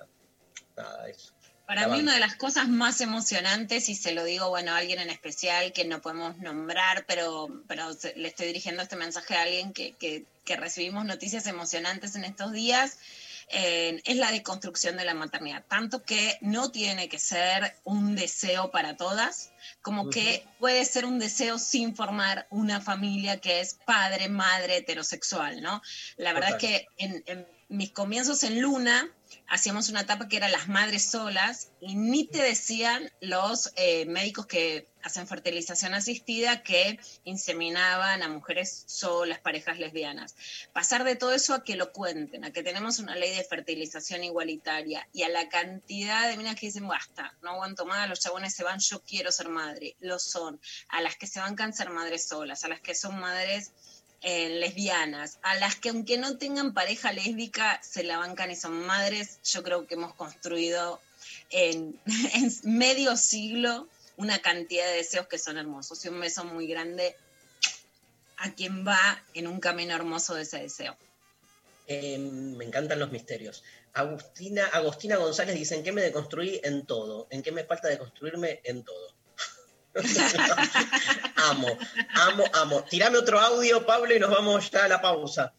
nada, eso. Para mí una de las cosas más emocionantes, y se lo digo, bueno, a alguien en especial que no podemos nombrar, pero, pero le estoy dirigiendo este mensaje a alguien que, que- que recibimos noticias emocionantes en estos días, eh, es la deconstrucción de la maternidad. Tanto que no tiene que ser un deseo para todas, como que puede ser un deseo sin formar una familia que es padre, madre, heterosexual, ¿no? La verdad Total. es que en, en mis comienzos en Luna hacíamos una etapa que era las madres solas y ni te decían los eh, médicos que hacen fertilización asistida que inseminaban a mujeres solas, parejas lesbianas. Pasar de todo eso a que lo cuenten, a que tenemos una ley de fertilización igualitaria y a la cantidad de minas que dicen, basta, no aguanto más, los chabones se van, yo quiero ser madre, lo son, a las que se van a ser madres solas, a las que son madres eh, lesbianas, a las que aunque no tengan pareja lésbica, se la bancan y son madres, yo creo que hemos construido en, medio siglo una cantidad de deseos que son hermosos. Y un beso muy grande a quien va en un camino hermoso de ese deseo. Eh, me encantan los misterios. Agustina, Agostina González dice, ¿en qué me deconstruí? En todo. ¿En qué me falta deconstruirme? En todo. amo, amo, amo. Tirame otro audio, Pablo, y nos vamos ya a la pausa.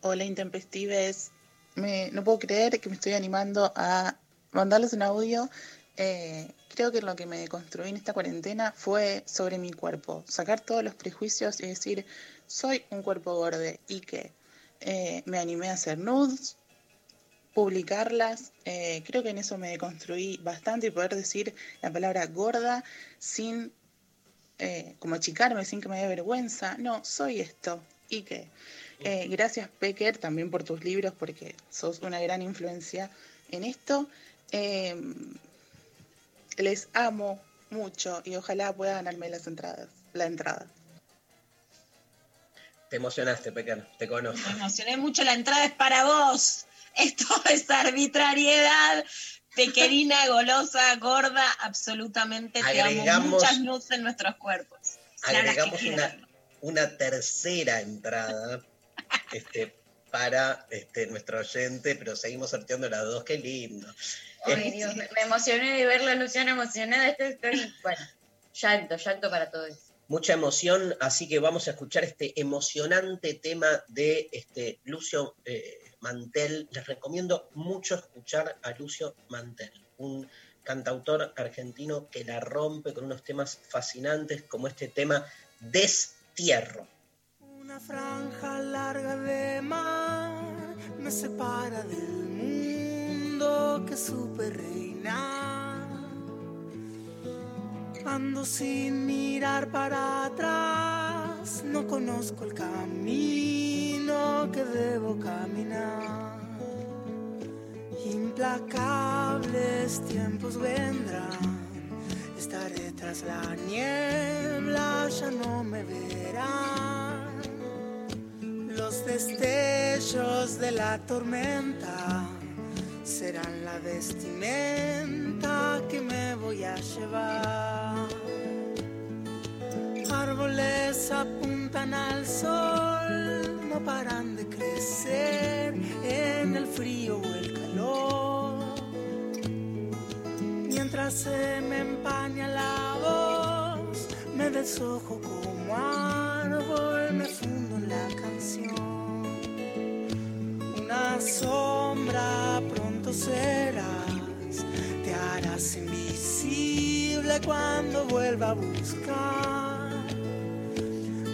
Hola, intempestives. Me, no puedo creer que me estoy animando a mandarles un audio. Eh, creo que lo que me construí en esta cuarentena fue sobre mi cuerpo. Sacar todos los prejuicios y decir, soy un cuerpo gordo y que eh, me animé a hacer nudes, publicarlas. eh, creo que en eso me construí bastante y poder decir la palabra gorda sin eh, como achicarme, sin que me dé vergüenza. No, soy esto. Y que eh, gracias Pecker también por tus libros porque sos una gran influencia en esto. Eh, les amo mucho y ojalá pueda ganarme las entradas, la entrada. Te emocionaste, Pecan, te conozco. Me emocioné mucho, la entrada es para vos. Esto es arbitrariedad. Pequerina, golosa, gorda, absolutamente te amo. Agregamos- Muchas nudes en nuestros cuerpos. Agregamos una, una tercera entrada este, para este, nuestro oyente, pero seguimos sorteando las dos, qué lindo. Ay, Dios, me, me emocioné de verlo, Luciana, emocionada. Estoy, estoy- bueno, llanto, llanto para todos. Mucha emoción, así que vamos a escuchar este emocionante tema de este, Lucio eh, Mantel. Les recomiendo mucho escuchar a Lucio Mantel, un cantautor argentino que la rompe con unos temas fascinantes como este tema Destierro. Una franja larga de mar me separa del mundo que supe reinar. Ando sin mirar para atrás, no conozco el camino que debo caminar. Implacables tiempos vendrán, estaré tras la niebla, ya no me verán. Los destellos de la tormenta serán la vestimenta que me voy a llevar. Árboles apuntan al sol, no paran de crecer en el frío o el calor. Mientras se me empaña la voz, me deshojo como árbol, me fundo en la canción. Una sombra pronto serás, te harás invisible cuando vuelva a buscar.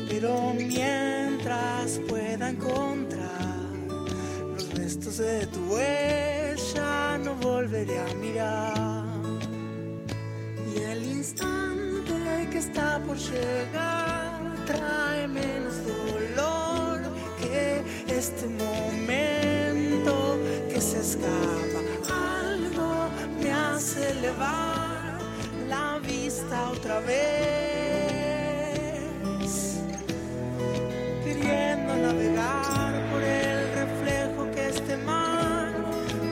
Pero mientras pueda encontrar los restos de tu huella, no volveré a mirar. Y el instante que está por llegar trae menos dolor que este momento que se escapa. Algo me hace elevar la vista otra vez, queriendo navegar por el reflejo que este mar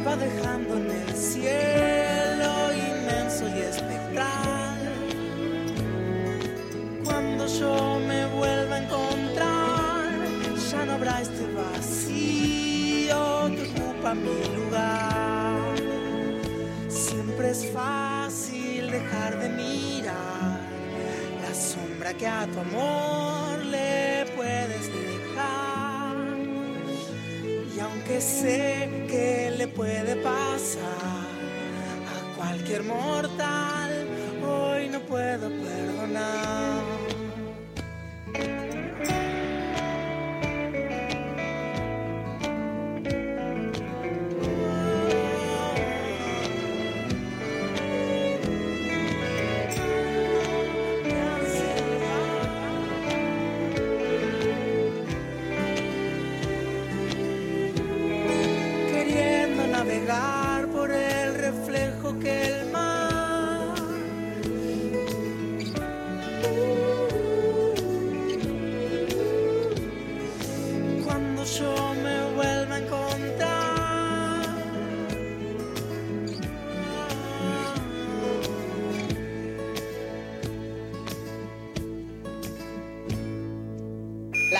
va dejando en el cielo inmenso y espectral. Cuando yo me vuelva a encontrar, ya no habrá este vacío que ocupa mi lugar. Siempre es fácil dejar de mirar la sombra que a tu amor le puedes dejar. Aunque sé que le puede pasar a cualquier mortal, hoy no puedo perdonar.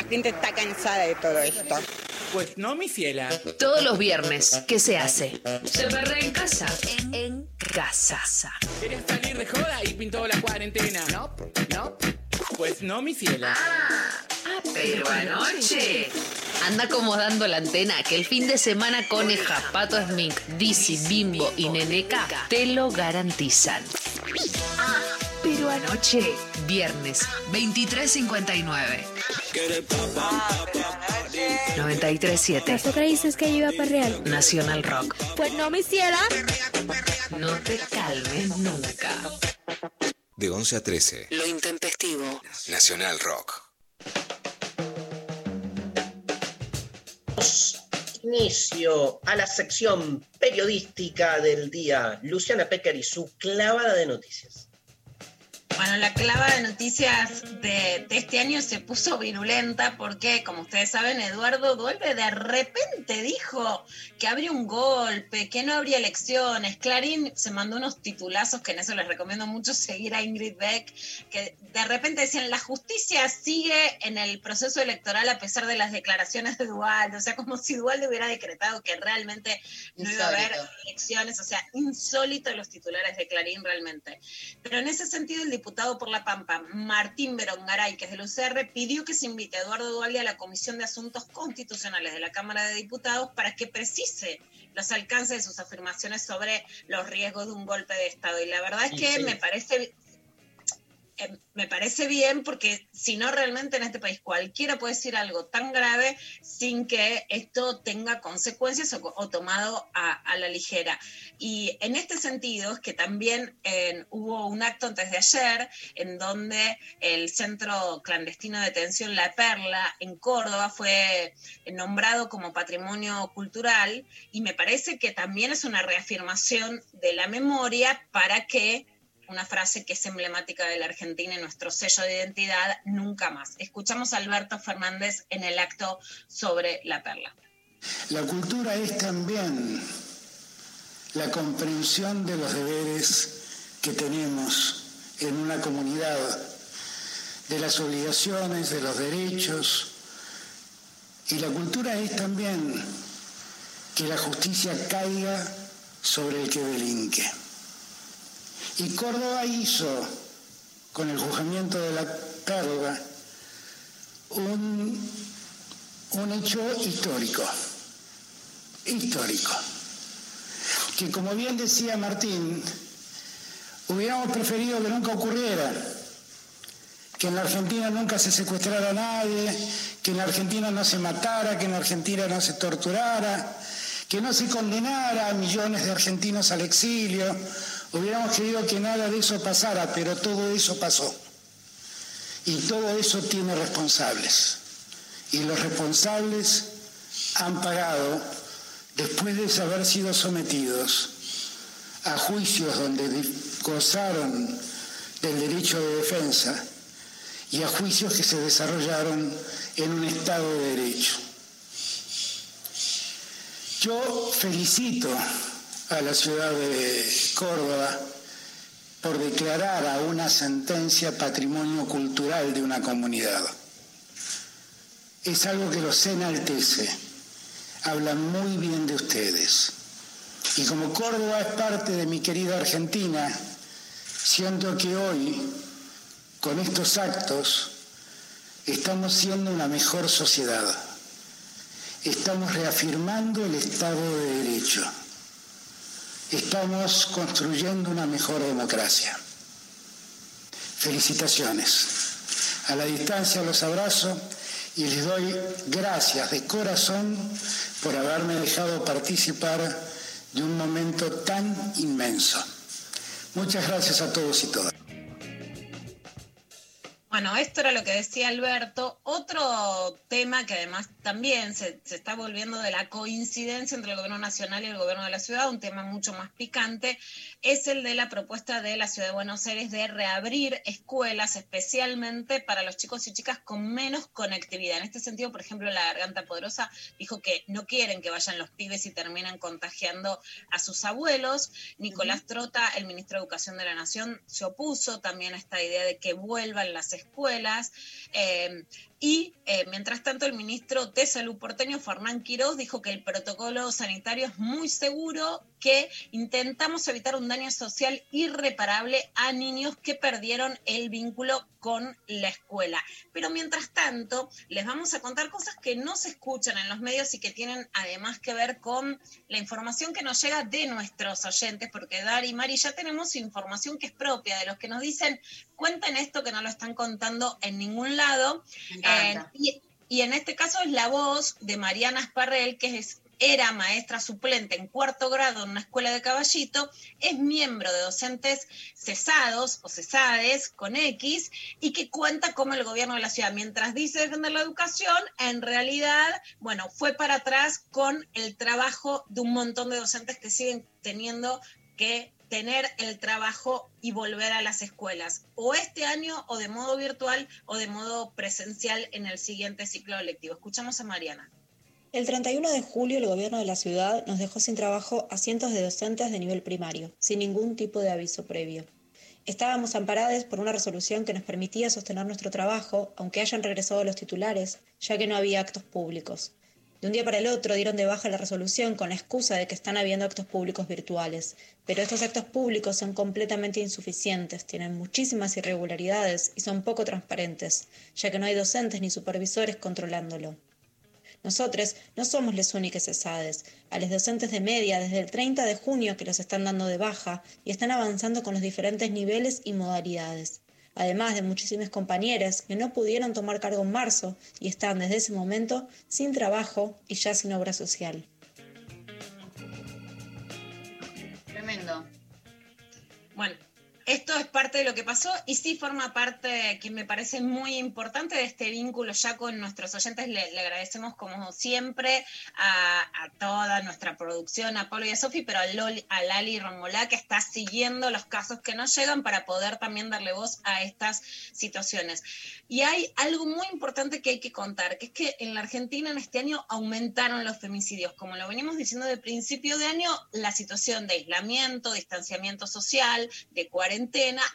Gente está cansada de todo esto. Pues no, mi fiela. Todos los viernes, ¿qué se hace? Se perrea en casa. En, casa. Quería salir de joda y pintó la cuarentena. No, no. Pues no, mi fiela. Ah, pero anoche. Anda acomodando la antena que el fin de semana Coneja, Pato Smink, Dizzy, Bimbo y Neneca te lo garantizan. Ah, pero anoche, viernes, 23.59. 93.7. ¿Tú dices que iba para real? Nacional Rock. Pues no me hiciera. No te calmes nunca. De 11 a 13. Lo intempestivo. Nacional Rock. Inicio a la sección periodística del día. Luciana Pecker y su clavada de noticias. Bueno, la clava de noticias de, este año se puso virulenta porque, como ustedes saben, Eduardo Duelve de repente dijo que habría un golpe, que no habría elecciones. Clarín se mandó unos titulazos que en eso les recomiendo mucho seguir a Ingrid Beck, que de repente decían, la justicia sigue en el proceso electoral a pesar de las declaraciones de Dualde, o sea, como si Dualde hubiera decretado que realmente no iba a haber elecciones, o sea, insólito los titulares de Clarín realmente. Pero en ese sentido, el diputado por La Pampa, Martín Berongaray, que es del UCR, pidió que se invite a Eduardo Dualde a la Comisión de Asuntos Constitucionales de la Cámara de Diputados para que precise los alcances de sus afirmaciones sobre los riesgos de un golpe de Estado. Y la verdad es que me parece eh, me parece bien porque si no realmente en este país cualquiera puede decir algo tan grave sin que esto tenga consecuencias o, tomado a, la ligera. Y en este sentido es que también hubo un acto antes de ayer en donde el centro clandestino de detención La Perla en Córdoba fue nombrado como patrimonio cultural y me parece que también es una reafirmación de la memoria para que una frase que es emblemática de la Argentina y nuestro sello de identidad, nunca más. Escuchamos a Alberto Fernández en el acto sobre la perla. La cultura es también la comprensión de los deberes que tenemos en una comunidad, de las obligaciones, de los derechos. Y la cultura es también que la justicia caiga sobre el que delinque. Y Córdoba hizo, con el juzgamiento de la carga, un, un hecho histórico, histórico, que como bien decía Martín, hubiéramos preferido que nunca ocurriera, que en la Argentina nunca se secuestrara a nadie, que en la Argentina no se matara, que en la Argentina no se torturara, que no se condenara a millones de argentinos al exilio, Hubiéramos querido que nada de eso pasara, pero todo eso pasó. Y todo eso tiene responsables. Y los responsables han pagado, después de haber sido sometidos a juicios donde gozaron del derecho de defensa y a juicios que se desarrollaron en un Estado de Derecho. Yo felicito a la ciudad de Córdoba por declarar a una sentencia patrimonio cultural de una comunidad. Es algo que los enaltece, hablan muy bien de ustedes. Y como Córdoba es parte de mi querida Argentina, siento que hoy, con estos actos, estamos siendo una mejor sociedad. Estamos reafirmando el Estado de Derecho estamos construyendo una mejor democracia. Felicitaciones. A la distancia los abrazo y les doy gracias de corazón por haberme dejado participar de un momento tan inmenso. Muchas gracias a todos y todas. Bueno, esto era lo que decía Alberto. Otro tema que además también se, está volviendo de la coincidencia entre el gobierno nacional y el gobierno de la ciudad, un tema mucho más picante, es el de la propuesta de la ciudad de Buenos Aires de reabrir escuelas especialmente para los chicos y chicas con menos conectividad. En este sentido, por ejemplo, la Garganta Poderosa dijo que no quieren que vayan los pibes y terminen contagiando a sus abuelos. Nicolás Trota, el ministro de Educación de la Nación, se opuso también a esta idea de que vuelvan las escuelas escuelas. Eh, Y eh, mientras tanto, el ministro de Salud porteño, Fernán Quiroz, dijo que el protocolo sanitario es muy seguro, que intentamos evitar un daño social irreparable a niños que perdieron el vínculo con la escuela. Pero mientras tanto, les vamos a contar cosas que no se escuchan en los medios y que tienen además que ver con la información que nos llega de nuestros oyentes, porque Dari y Mari ya tenemos información que es propia de los que nos dicen, cuenten esto que no lo están contando en ningún lado. Eh, y, y en este caso es la voz de Mariana Esparrel, que es era maestra suplente en cuarto grado en una escuela de caballito, es miembro de docentes cesados o cesades con X y que cuenta como el gobierno de la ciudad, mientras dice defender la educación, en realidad, bueno, fue para atrás con el trabajo de un montón de docentes que siguen teniendo que tener el trabajo y volver a las escuelas, o este año o de modo virtual o de modo presencial en el siguiente ciclo lectivo. Escuchamos a Mariana. El 31 de julio el gobierno de la ciudad nos dejó sin trabajo a cientos de docentes de nivel primario, sin ningún tipo de aviso previo. Estábamos amparados por una resolución que nos permitía sostener nuestro trabajo, aunque hayan regresado los titulares, ya que no había actos públicos. De un día para el otro dieron de baja la resolución con la excusa de que están habiendo actos públicos virtuales, pero estos actos públicos son completamente insuficientes, tienen muchísimas irregularidades y son poco transparentes, ya que no hay docentes ni supervisores controlándolo. Nosotros no somos los únicos cesades. A los docentes de media desde el 30 de junio que los están dando de baja y están avanzando con los diferentes niveles y modalidades. Además de muchísimos compañeros que no pudieron tomar cargo en marzo y están desde ese momento sin trabajo y ya sin obra social. Esto es parte de lo que pasó y sí forma parte que me parece muy importante de este vínculo ya con nuestros oyentes. Le, agradecemos como siempre a, toda nuestra producción, a Pablo y a Sofi, pero a, Lali Romolá que está siguiendo los casos que nos llegan para poder también darle voz a estas situaciones. Y hay algo muy importante que hay que contar, que es que en la Argentina en este año aumentaron los femicidios. Como lo venimos diciendo de principio de año, la situación de aislamiento, distanciamiento social, de cuarentena,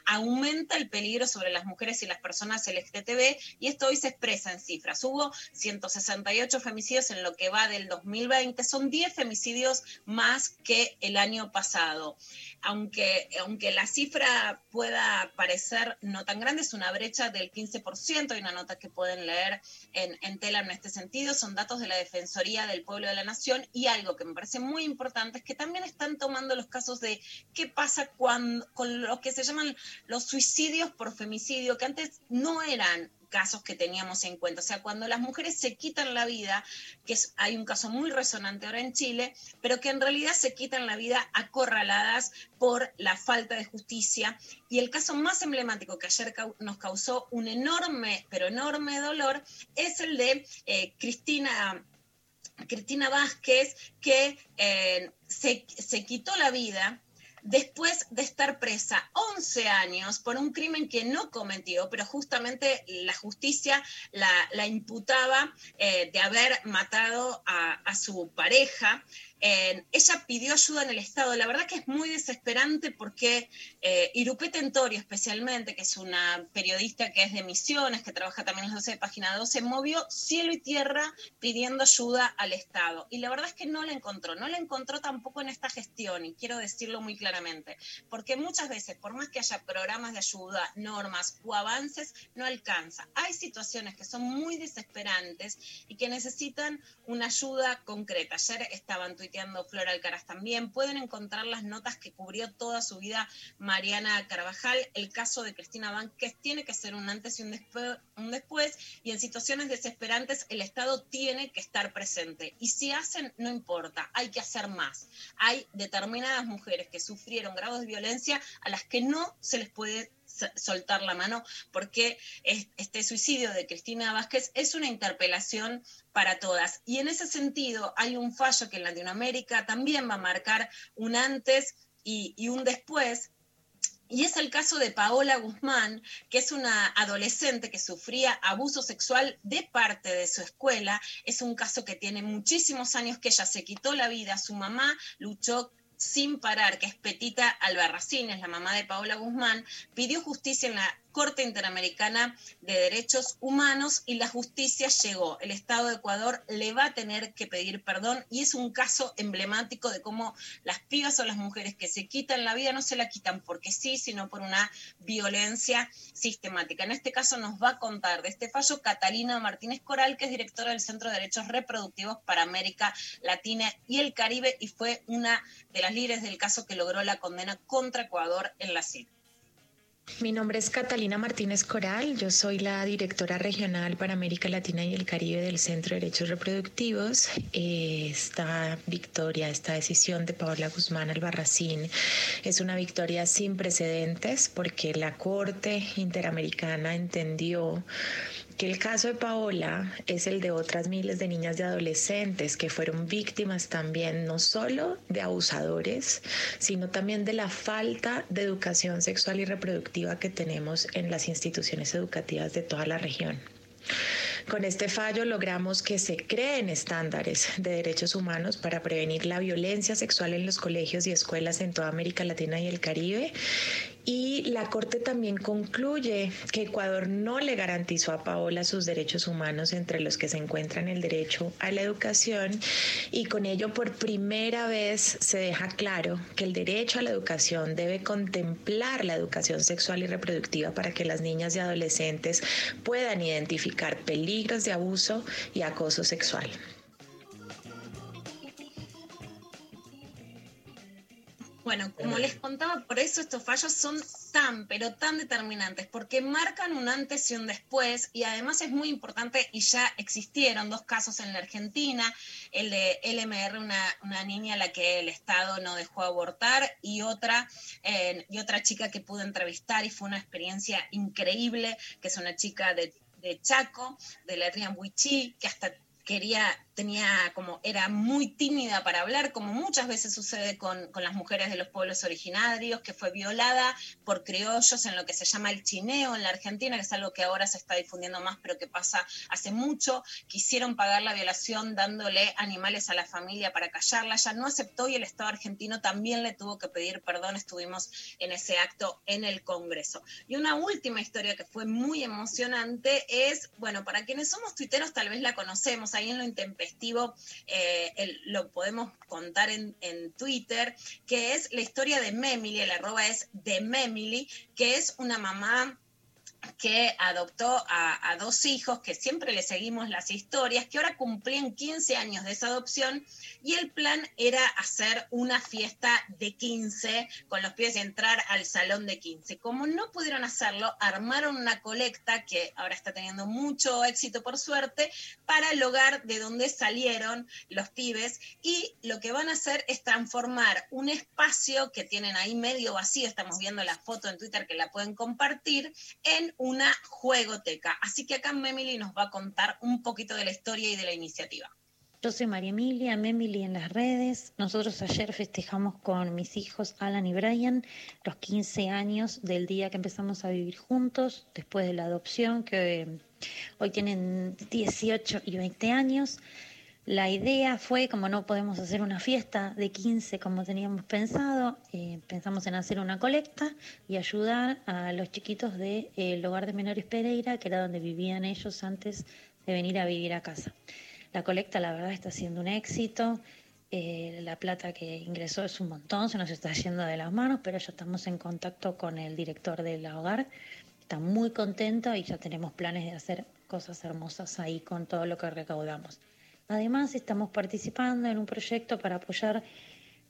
aumenta el peligro sobre las mujeres y las personas LGTB y esto hoy se expresa en cifras. Hubo 168 femicidios en lo que va del 2020, son 10 femicidios más que el año pasado. Aunque, aunque la cifra pueda parecer no tan grande, es una brecha del 15%, hay una nota que pueden leer en, en Tela en este sentido, son datos de la Defensoría del Pueblo de la Nación y algo que me parece muy importante es que también están tomando los casos de qué pasa cuando, con lo que se llaman los suicidios por femicidio, que antes no eran casos que teníamos en cuenta. O sea, cuando las mujeres se quitan la vida, que hay un caso muy resonante ahora en Chile, pero que en realidad se quitan la vida acorraladas por la falta de justicia. Y el caso más emblemático que ayer nos causó un enorme, pero enorme dolor, es el de eh, Cristina. Cristina Vázquez, que eh, se, se quitó la vida después de estar presa 11 años por un crimen que no cometió, pero justamente la justicia la, imputaba eh, de haber matado a, a su pareja ella pidió ayuda en el Estado. La verdad que es muy desesperante porque eh, Irupé Tentorio, especialmente, que es una periodista que es de Misiones, que trabaja también en los 12 de Página 12, movió cielo y tierra pidiendo ayuda al Estado. Y la verdad es que no la encontró. No la encontró tampoco en esta gestión, y quiero decirlo muy claramente. Porque muchas veces, por más que haya programas de ayuda, normas o avances, no alcanza. Hay situaciones que son muy desesperantes y que necesitan una ayuda concreta. Ayer estaban Flora Alcaraz también. Pueden encontrar las notas que cubrió toda su vida Mariana Carvajal. El caso de Cristina Vázquez tiene que ser un antes y un un después. Y en situaciones desesperantes el Estado tiene que estar presente. Y si hacen, no importa, hay que hacer más. Hay determinadas mujeres que sufrieron grados de violencia a las que no se les puede soltar la mano, porque este suicidio de Cristina Vázquez es una interpelación para todas. Y en ese sentido hay un fallo que en Latinoamérica también va a marcar un antes y, un después, y es el caso de Paola Guzmán, que es una adolescente que sufría abuso sexual de parte de su escuela. Es un caso que tiene muchísimos años que ella se quitó la vida. Su mamá luchó sin parar, que es Petita Albarracín, es la mamá de Paola Guzmán, pidió justicia en la Corte Interamericana de Derechos Humanos y la justicia llegó. El Estado de Ecuador le va a tener que pedir perdón y es un caso emblemático de cómo las pibas o las mujeres que se quitan la vida no se la quitan porque sí, sino por una violencia sistemática. En este caso nos va a contar de este fallo Catalina Martínez Coral, que es directora del Centro de Derechos Reproductivos para América Latina y el Caribe y fue una de las líderes del caso que logró la condena contra Ecuador en la CID. Mi nombre es Catalina Martínez Coral, yo soy la directora regional para América Latina y el Caribe del Centro de Derechos Reproductivos. Eh, esta victoria, esta decisión de Paola Guzmán Albarracín es una victoria sin precedentes porque la Corte Interamericana entendió que el caso de Paola es el de otras miles de niñas y adolescentes que fueron víctimas también no solo de abusadores, sino también de la falta de educación sexual y reproductiva que tenemos en las instituciones educativas de toda la región. Con este fallo logramos que se creen estándares de derechos humanos para prevenir la violencia sexual en los colegios y escuelas en toda América Latina y el Caribe y la Corte también concluye que Ecuador no le garantizó a Paola sus derechos humanos, entre los que se encuentran el derecho a la educación, y con ello por primera vez se deja claro que el derecho a la educación debe contemplar la educación sexual y reproductiva para que las niñas y adolescentes puedan identificar peligros de abuso y acoso sexual. Bueno, como les contaba, por eso estos fallos son tan, pero tan determinantes, porque marcan un antes y un después, y además es muy importante, y ya existieron dos casos en la Argentina, el de LMR, una, niña a la que el Estado no dejó abortar, y otra, eh, y otra chica que pude entrevistar, y fue una experiencia increíble, que es una chica de, de Chaco, de la Adrián Buichi, que hasta quería tenía como, era muy tímida para hablar, como muchas veces sucede con, las mujeres de los pueblos originarios, que fue violada por criollos en lo que se llama el chineo en la Argentina, que es algo que ahora se está difundiendo más, pero que pasa hace mucho. Quisieron pagar la violación dándole animales a la familia para callarla, ya no aceptó y el Estado argentino también le tuvo que pedir perdón. Estuvimos en ese acto en el Congreso. Y una última historia que fue muy emocionante es, bueno, para quienes somos tuiteros tal vez la conocemos, ahí en lo intempestivo eh, lo podemos contar en, en, Twitter, que es la historia de Memily, el arroba es de Memily, que es una mamá que adoptó a, dos hijos, que siempre le seguimos las historias, que ahora cumplían 15 años de esa adopción y el plan era hacer una fiesta de 15 con los pies y entrar al salón de 15. Como no pudieron hacerlo, armaron una colecta que ahora está teniendo mucho éxito por suerte para el hogar de donde salieron los pibes y lo que van a hacer es transformar un espacio que tienen ahí medio vacío, estamos viendo la foto en Twitter que la pueden compartir, en una juegoteca. Así que acá Memily nos va a contar un poquito de la historia y de la iniciativa. Yo soy María Emilia, Memily en las redes. Nosotros ayer festejamos con mis hijos Alan y Brian los 15 años del día que empezamos a vivir juntos, después de la adopción, que eh, hoy tienen 18 y 20 años. La idea fue, como no podemos hacer una fiesta de 15 como teníamos pensado, eh, pensamos en hacer una colecta y ayudar a los chiquitos del de, hogar de menores Pereira, que era donde vivían ellos antes de venir a vivir a casa. La colecta, la verdad, está siendo un éxito. Eh, la plata que ingresó es un montón, se nos está yendo de las manos, pero ya estamos en contacto con el director del hogar. Está muy contento y ya tenemos planes de hacer cosas hermosas ahí con todo lo que recaudamos. Además, estamos participando en un proyecto para apoyar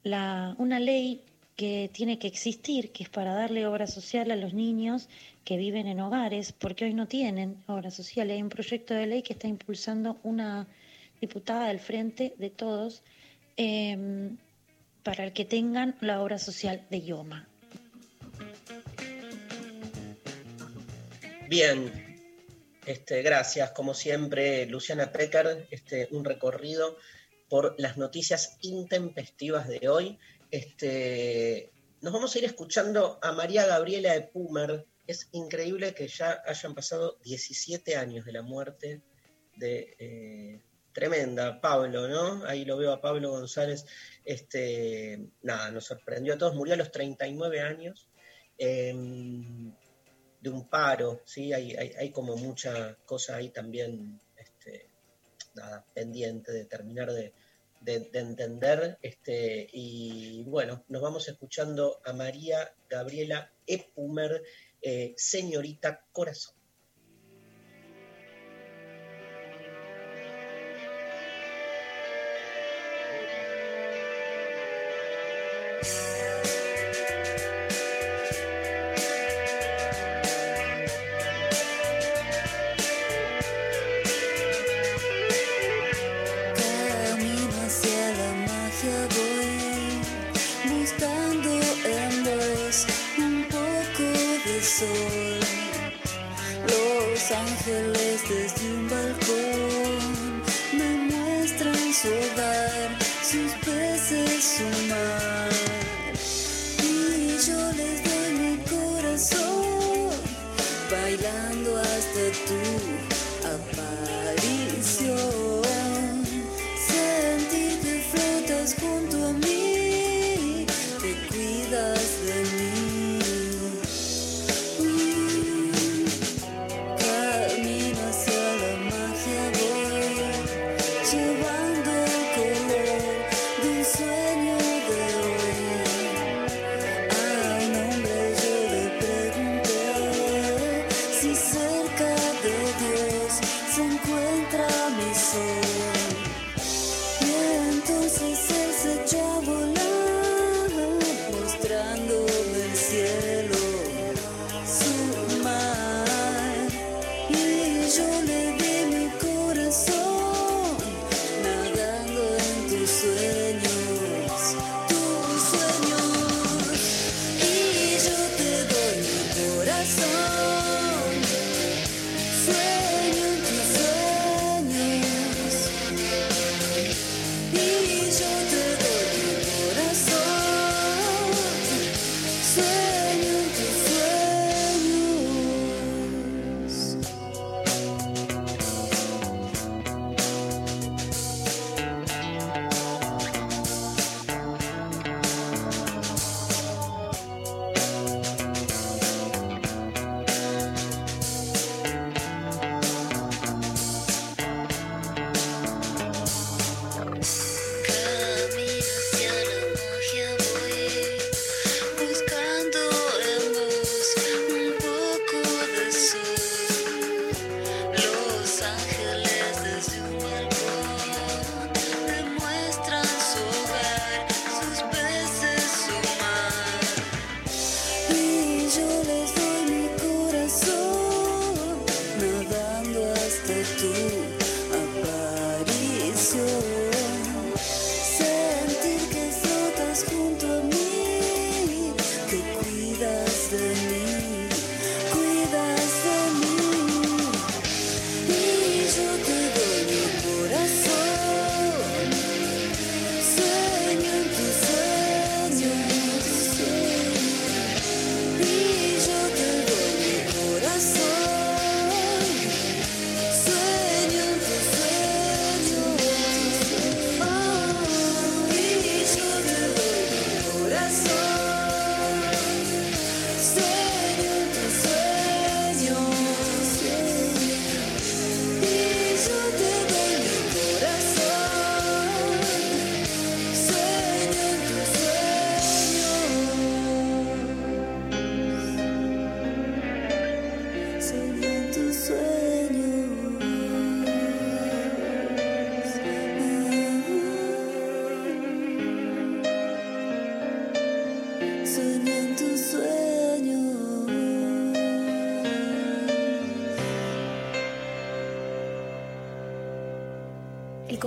una ley que tiene que existir, que es para darle obra social a los niños que viven en hogares, porque hoy no tienen obra social. Hay un proyecto de ley que está impulsando una diputada del Frente de Todos em, para el que tengan la obra social de IOMA. Bien, este, gracias, como siempre, Luciana Pecker, este, un recorrido por las noticias intempestivas de hoy. Este, nos vamos a ir escuchando a María Gabriela de Pumer. Es increíble que ya hayan pasado 17 años de la muerte de eh, tremenda Pablo, ¿no? Ahí lo veo a Pablo González. Nada, nos sorprendió a todos. Murió a los 39 años. Em, de un paro, ¿sí? Hay, hay, hay como mucha cosa ahí también este, pendiente de terminar de, de, entender. Este, y bueno, nos vamos escuchando a María Gabriela Epumer, eh, señorita Corazón.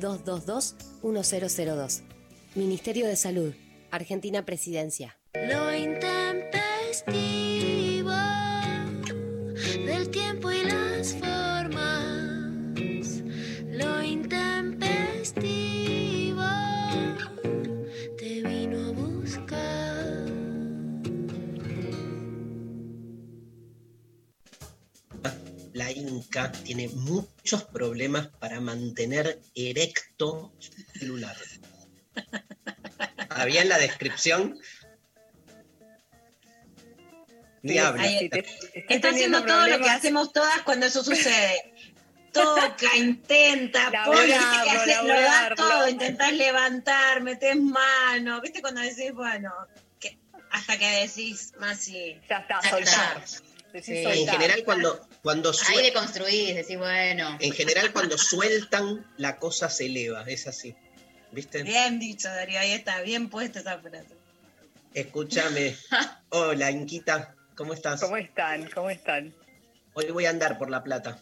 222-1002. Ministerio de Salud, Argentina Presidencia. Lo intempestivo del tiempo y las formas. Lo intempestivo te vino a buscar. La Inca tiene mucho muchos problemas para mantener erecto su celular. ¿Había en la descripción? Ni habla. Ahí- Está haciendo todo lo que hacemos todas cuando eso sucede. Toca, intenta, pone, viste que Laburarlo, haces- lo das todo, intentás levantar, metes mano, viste cuando decís, bueno, que- hasta que decís, más y ya está, soltar. Sí, en general cuando, cuando Ahí deconstruís, decís, bueno. en general cuando sueltan la cosa se eleva, es así. ¿Viste? Bien dicho, Darío, ahí está, bien puesta esa frase. Escúchame. Hola, Inquita, ¿cómo estás? ¿Cómo están? ¿Cómo están? Hoy voy a andar por La Plata.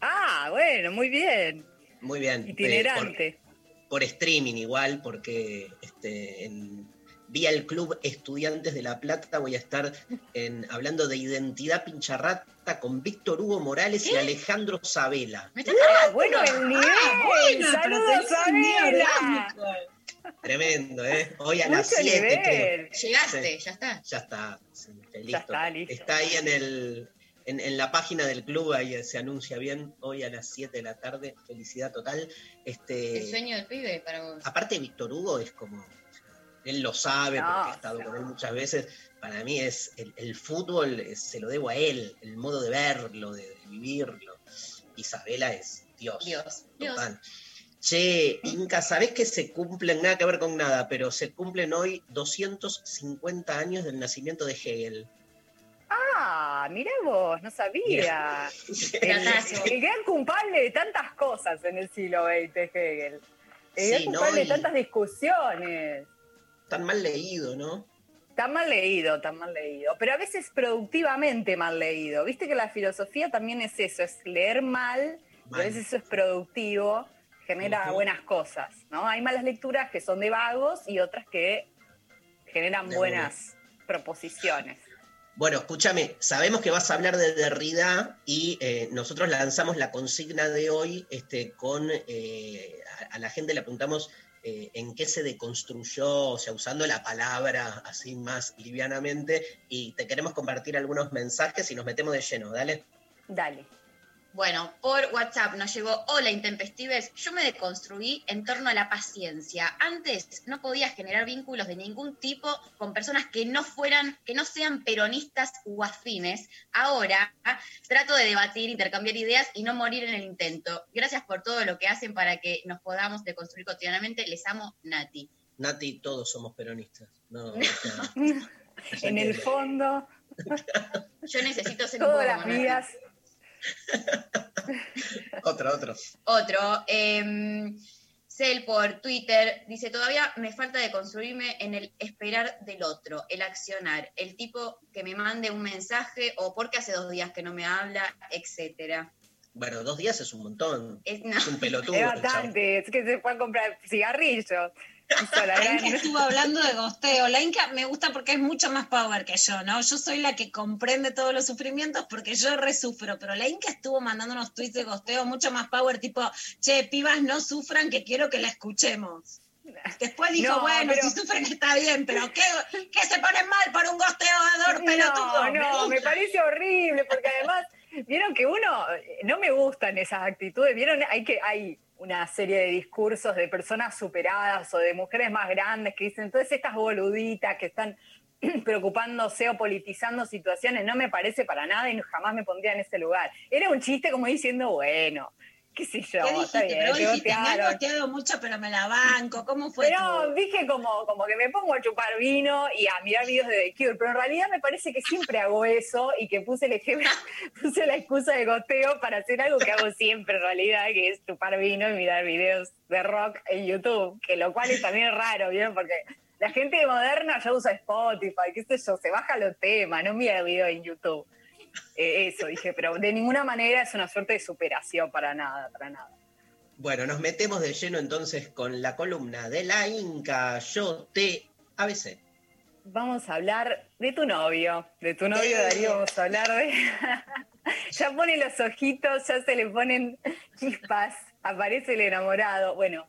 Ah, bueno, muy bien. Muy bien. eh, Itinerante. por, por streaming igual, porque este, en, vía el Club Estudiantes de La Plata voy a estar en, hablando de identidad pincharrata con Víctor Hugo Morales y Alejandro Sabela. Ah, bueno, el nivel. bueno, pero Saludos tenés a un día Vela. orgánico. Tremendo, ¿eh? Hoy a las Mucho 7 nivel. creo. Llegaste, Sí. ya está. Ya está, sí, listo. Ya está, listo. Está ahí en el en, en la página del club, ahí se anuncia bien, hoy a las 7 de la tarde, felicidad total. Este, El sueño del pibe para vos. Aparte Víctor Hugo es como, él lo sabe No, porque he estado con él muchas veces, para mí es el, el fútbol, es- se lo debo a él, el modo de verlo, de, de vivirlo. Isabela es Dios. Dios, Dios. total. Che, Inca, ¿sabés que se cumplen, nada que ver con nada, pero se cumplen hoy 250 años del nacimiento de Hegel? Ah, mirá vos, no sabía. El, el gran culpable de tantas cosas en el siglo XX, Hegel. El Sí, gran ¿no? culpable Y- de tantas discusiones. Tan mal leído, ¿no? Tan mal leído, tan mal leído. Pero a veces productivamente mal leído. Viste que la filosofía también es eso, es leer mal, y a Mal. veces eso es productivo, genera buenas cosas, ¿no? Hay malas lecturas que son de vagos y otras que generan De buenas proposiciones. Bueno, escúchame, sabemos que vas a hablar de Derrida y eh, nosotros lanzamos la consigna de hoy este, con, eh, a, a la gente le preguntamos eh, en qué se deconstruyó, o sea, usando la palabra así más livianamente, y te queremos compartir algunos mensajes y nos metemos de lleno, dale. Dale. Bueno, por WhatsApp nos llegó, hola intempestives, yo me deconstruí en torno a la paciencia. Antes no podía generar vínculos de ningún tipo con personas que no fueran, que no sean peronistas u afines. Ahora trato de debatir, intercambiar ideas y no morir en el intento. Gracias por todo lo que hacen para que nos podamos deconstruir cotidianamente. Les amo, Nati. Nati, todos somos peronistas. No, En el fondo, Yo necesito ser un poco todas las como Nati. otro, otro. Otro, eh, Cel por Twitter, dice, todavía me falta de construirme en el esperar del otro, el accionar, el tipo que me mande un mensaje o porque hace dos días que no me habla, etcétera. Bueno, dos días es un montón. Es, no. Es un pelotudo. Es bastante, es que se pueden comprar cigarrillos. La Inca estuvo hablando de gosteo. La Inca me gusta porque es mucho más power que yo, ¿no? Yo soy la que comprende todos los sufrimientos porque yo resufro, pero la Inca estuvo mandando unos tweets de gosteo mucho más power, tipo, che, pibas no sufran que quiero que la escuchemos. Después dijo, No, bueno, pero- si sufren está bien, pero ¿qué, qué se ponen mal por un gosteador pelotudo? No, no, me gusta. parece horrible porque además, vieron que uno, no me gustan esas actitudes, vieron, hay que, hay una serie de discursos de personas superadas o de mujeres más grandes que dicen, todas estas boluditas que están preocupándose o politizando situaciones, no me parece para nada y jamás me pondría en ese lugar. Era un chiste como diciendo, bueno, qué sé yo, ¿Qué está dijiste? bien, Pero te dijiste, me han gosteado mucho, pero me la banco. ¿Cómo fue Pero dije como, como que me pongo a chupar vino y a mirar videos de The Cure, pero en realidad me parece que siempre hago eso y que puse el ejemplo, puse la excusa de goteo para hacer algo que hago siempre en realidad, que es chupar vino y mirar videos de rock en YouTube, que lo cual es también raro, ¿vieron? Porque la gente moderna ya usa Spotify, qué sé yo, se baja los temas, no mira el video en YouTube. Eh, eso dije, pero de ninguna manera es una suerte de superación para nada, para nada. Bueno, nos metemos de lleno entonces con la columna de la Inca, yo te ABC. Vamos a hablar de tu novio, de tu novio. Darío, vamos a hablar de... ya pone los ojitos, ya se le ponen chispas, aparece el enamorado. Bueno,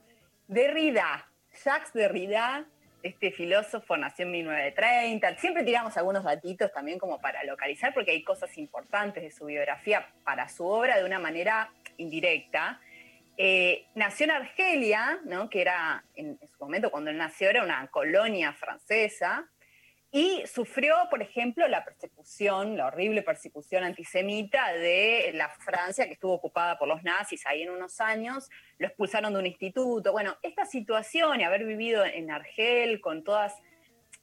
Derrida, Jacques Derrida Este filósofo nació en 1930. Siempre tiramos algunos datitos también como para localizar, porque hay cosas importantes de su biografía para su obra de una manera indirecta. Eh, nació en Argelia, ¿no? que era en, en, su momento cuando él nació era una colonia francesa, y sufrió, por ejemplo, la persecución, la horrible persecución antisemita de la Francia que estuvo ocupada por los nazis ahí en unos años, lo expulsaron de un instituto. Bueno, esta situación y haber vivido en Argel con todas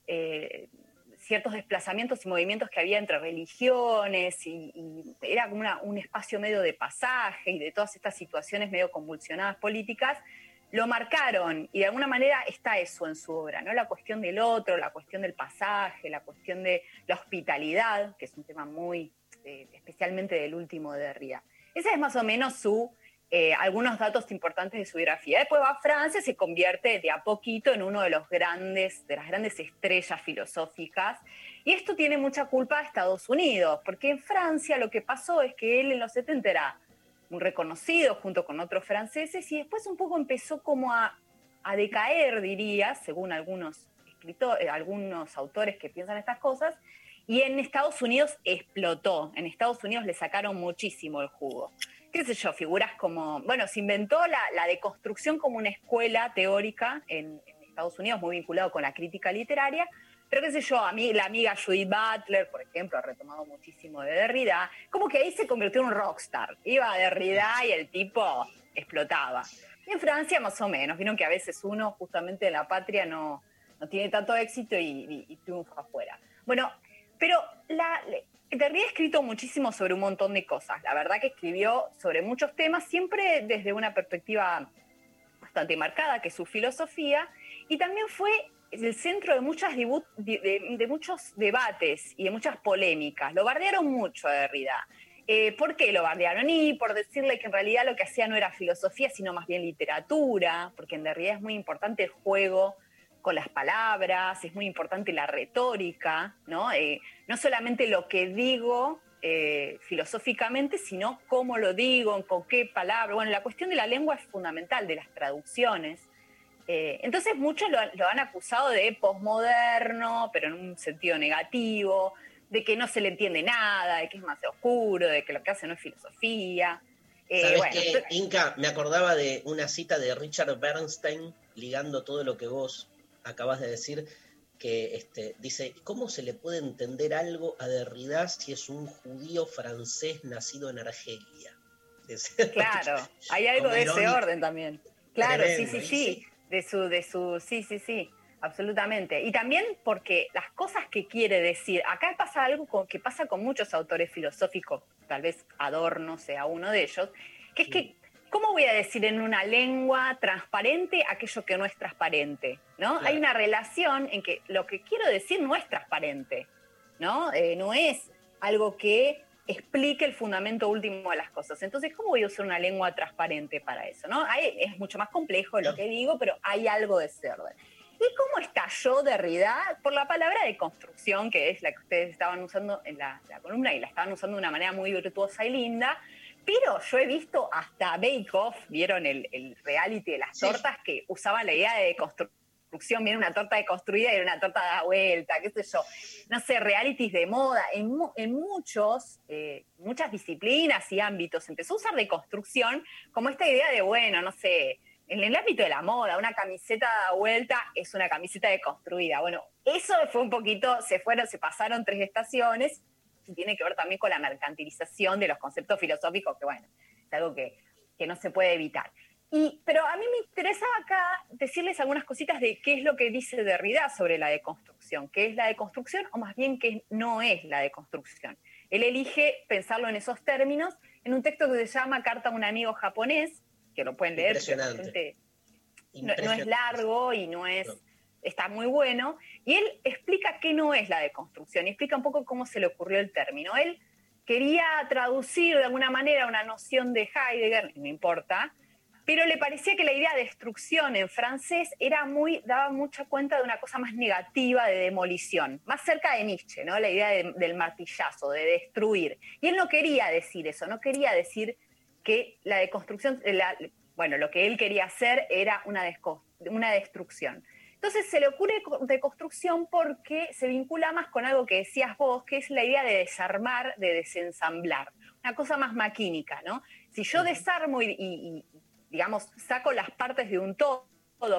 eh, ciertos desplazamientos y movimientos que había entre religiones y, era como un espacio medio de pasaje y de todas estas situaciones medio convulsionadas políticas, lo marcaron y de alguna manera está eso en su obra, ¿no? La cuestión del otro, la cuestión del pasaje, la cuestión de la hospitalidad, que es un tema muy, eh, especialmente del último de Derrida. Ese es más o menos su, eh, algunos datos importantes de su biografía. Después va a Francia, se convierte de a poquito en uno de los grandes, de las grandes estrellas filosóficas. Y esto tiene mucha culpa a Estados Unidos, porque en Francia lo que pasó es que él en los 70 era muy reconocido junto con otros franceses y después un poco empezó como a, a decaer, diría, según algunos escritores, algunos autores que piensan estas cosas, y en Estados Unidos explotó. En Estados Unidos le sacaron muchísimo el jugo. ¿Qué sé yo? Figuras como, bueno, se inventó la, la deconstrucción como una escuela teórica en Estados Unidos, muy vinculado con la crítica literaria, pero qué sé yo, a mí, la amiga Judith Butler, por ejemplo, ha retomado muchísimo de Derrida, como que ahí se convirtió en un rockstar. Iba a Derrida y el tipo explotaba. Y en Francia más o menos, vieron que a veces uno justamente en la patria no, no tiene tanto éxito y, triunfa afuera. Bueno, pero Derrida ha escrito muchísimo sobre un montón de cosas. La verdad que escribió sobre muchos temas, siempre desde una perspectiva bastante marcada, que es su filosofía, y también fue el centro de, muchas de, de, muchos debates y de muchas polémicas. Lo bardearon mucho a Derrida. Eh, ¿Por qué lo bardearon? Y por decirle que en realidad lo que hacía no era filosofía, sino más bien literatura, porque en Derrida es muy importante el juego con las palabras, es muy importante la retórica, ¿no? Eh, no solamente lo que digo eh, filosóficamente, sino cómo lo digo, con qué palabra. Bueno, la cuestión de la lengua es fundamental, de las traducciones. Eh, entonces muchos lo, lo, han acusado de posmoderno, pero en un sentido negativo, de que no se le entiende nada, de que es más oscuro, de que lo que hace no es filosofía. Eh, ¿Sabes bueno, qué, Inca? Me acordaba de una cita de Richard Bernstein, ligando todo lo que vos acabas de decir, que este, dice, ¿cómo se le puede entender algo a Derrida si es un judío francés nacido en Argelia? Claro, hay algo de ese orden también. Claro, Tremendo, sí, sí, sí de su, de su, sí, sí, sí, absolutamente. Y también porque las cosas que quiere decir, acá pasa algo con, que pasa con muchos autores filosóficos, tal vez Adorno sea uno de ellos, que es que, ¿cómo voy a decir en una lengua transparente aquello que no es transparente? ¿no? Claro. Hay una relación en que lo que quiero decir no es transparente, ¿no? Eh, no es algo que explique el fundamento último de las cosas. Entonces, ¿cómo voy a usar una lengua transparente para eso? ¿no? Hay, es mucho más complejo lo que digo, pero hay algo de orden. ¿Y cómo estalló Derrida? Por la palabra de construcción, que es la que ustedes estaban usando en la, la columna y la estaban usando de una manera muy virtuosa y linda, pero yo he visto hasta Bake Off, vieron el, el reality de las tortas, sí. que usaban la idea de construcción construcción, viene una torta deconstruida y una torta da vuelta, qué sé yo. No sé, realities de moda, en, en muchos, eh, muchas disciplinas y ámbitos empezó a usar deconstrucción como esta idea de, bueno, no sé, en el ámbito de la moda, una camiseta da vuelta es una camiseta deconstruida. Bueno, eso fue un poquito, se fueron, se pasaron tres estaciones y tiene que ver también con la mercantilización de los conceptos filosóficos, que bueno, es algo que, que no se puede evitar. Y, pero a mí me interesaba acá decirles algunas cositas de qué es lo que dice Derrida sobre la deconstrucción, qué es la deconstrucción o más bien qué no es la deconstrucción. Él elige pensarlo en esos términos en un texto que se llama Carta a un amigo japonés, que lo pueden leer, Impresionante. No, no, es largo y no es, está muy bueno, y él explica qué no es la deconstrucción y explica un poco cómo se le ocurrió el término. Él quería traducir de alguna manera una noción de Heidegger, no importa, pero le parecía que la idea de destrucción en francés era muy, daba mucha cuenta de una cosa más negativa de demolición, más cerca de Nietzsche, ¿no? la idea de, del martillazo, de destruir. Y él no quería decir eso, no quería decir que la deconstrucción, la, bueno, lo que él quería hacer era una, una destrucción. Entonces se le ocurre co- deconstrucción porque se vincula más con algo que decías vos, que es la idea de desarmar, de desensamblar, una cosa más maquínica, ¿no? Si yo desarmo y, y- y, digamos, saco las partes de un todo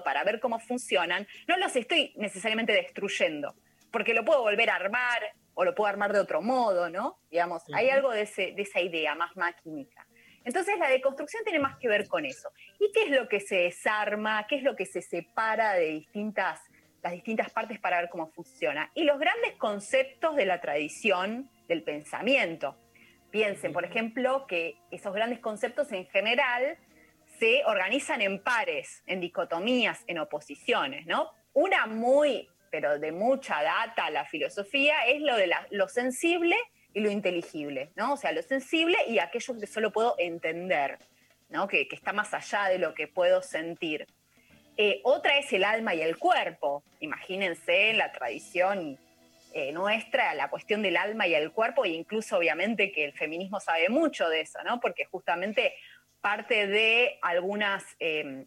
para ver cómo funcionan, no los estoy necesariamente destruyendo, porque lo puedo volver a armar o lo puedo armar de otro modo, ¿no? Digamos, hay algo de, ese- de esa idea más maquínica. Entonces la deconstrucción tiene más que ver con eso. ¿Y qué es lo que se desarma? ¿Qué es lo que se separa de distintas, las distintas partes para ver cómo funciona? Y los grandes conceptos de la tradición del pensamiento. Piensen, por ejemplo, que esos grandes conceptos en general se organizan en pares, en dicotomías, en oposiciones, ¿no? Una muy, pero de mucha data, la filosofía, es lo de la- lo sensible y lo inteligible, ¿no? O sea, lo sensible y aquello que solo puedo entender, ¿no? Que, que está más allá de lo que puedo sentir. Eh, otra es el alma y el cuerpo. Imagínense la tradición eh, nuestra, la cuestión del alma y el cuerpo, e incluso obviamente que el feminismo sabe mucho de eso, ¿no? Porque justamente parte de algunas eh,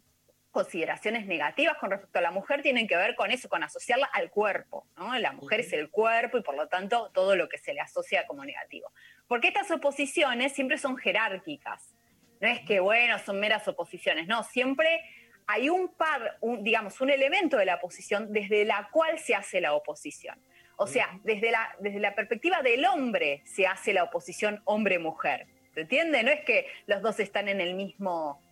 consideraciones negativas con respecto a la mujer tienen que ver con eso, con asociarla al cuerpo, ¿no? La mujer es el cuerpo y por lo tanto todo lo que se le asocia como negativo. Porque estas oposiciones siempre son jerárquicas. No es que, bueno, son meras oposiciones, no, siempre hay un par, un- digamos, un elemento de la oposición desde la cual se hace la oposición. O sea, desde la, desde la perspectiva del hombre se hace la oposición hombre-mujer. ¿Se entiende? No es que los dos están en el mismo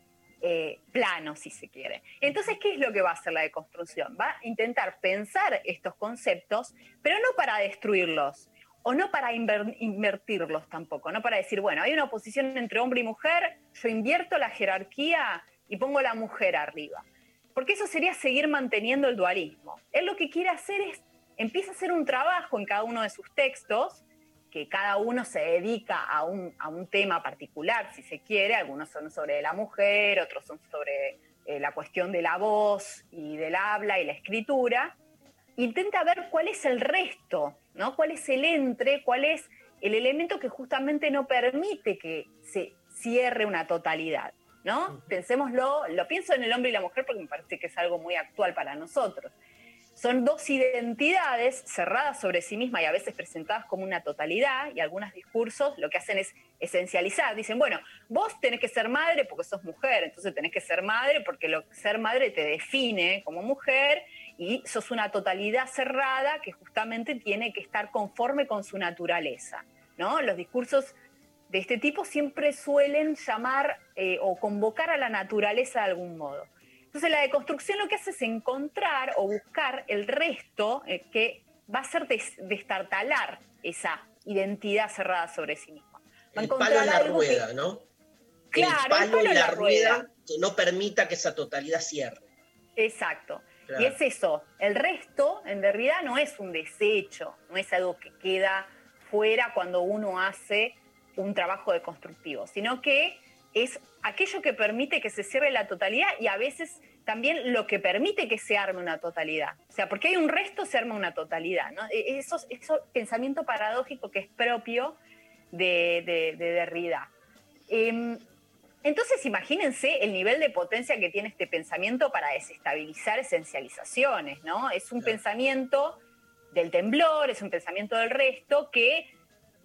eh, plano, si se quiere. Entonces, ¿qué es lo que va a hacer la deconstrucción? Va a intentar pensar estos conceptos, pero no para destruirlos, o no para inver- invertirlos tampoco, no para decir, bueno, hay una oposición entre hombre y mujer, yo invierto la jerarquía y pongo la mujer arriba. Porque eso sería seguir manteniendo el dualismo. Él lo que quiere hacer es, empieza a hacer un trabajo en cada uno de sus textos, que cada uno se dedica a un, a un tema particular, si se quiere, algunos son sobre la mujer, otros son sobre eh, la cuestión de la voz y del habla y la escritura, intenta ver cuál es el resto, ¿no? cuál es el entre, cuál es el elemento que justamente no permite que se cierre una totalidad. ¿no? Pensémoslo, lo pienso en el hombre y la mujer porque me parece que es algo muy actual para nosotros. Son dos identidades cerradas sobre sí mismas y a veces presentadas como una totalidad y algunos discursos lo que hacen es esencializar. Dicen, bueno, vos tenés que ser madre porque sos mujer, entonces tenés que ser madre porque lo, ser madre te define como mujer y sos una totalidad cerrada que justamente tiene que estar conforme con su naturaleza. ¿no? Los discursos de este tipo siempre suelen llamar eh, o convocar a la naturaleza de algún modo. Entonces la deconstrucción lo que hace es encontrar o buscar el resto eh, que va a ser des- destartalar esa identidad cerrada sobre sí misma. Va El palo en la que- rueda, ¿no? Claro, el palo, el palo en en la la rueda, rueda. que no permita que esa totalidad cierre. Exacto. Claro. Y es eso, el resto en realidad no es un desecho, no es algo que queda fuera cuando uno hace un trabajo deconstructivo, sino que es aquello que permite que se cierre la totalidad y a veces también lo que permite que se arme una totalidad. O sea, porque hay un resto, se arma una totalidad. ¿no? E- Eso, eso pensamiento paradójico que es propio de, de- de Derrida. Em, entonces, imagínense el nivel de potencia que tiene este pensamiento para desestabilizar esencializaciones, ¿no? Es un pensamiento del temblor, es un pensamiento del resto que,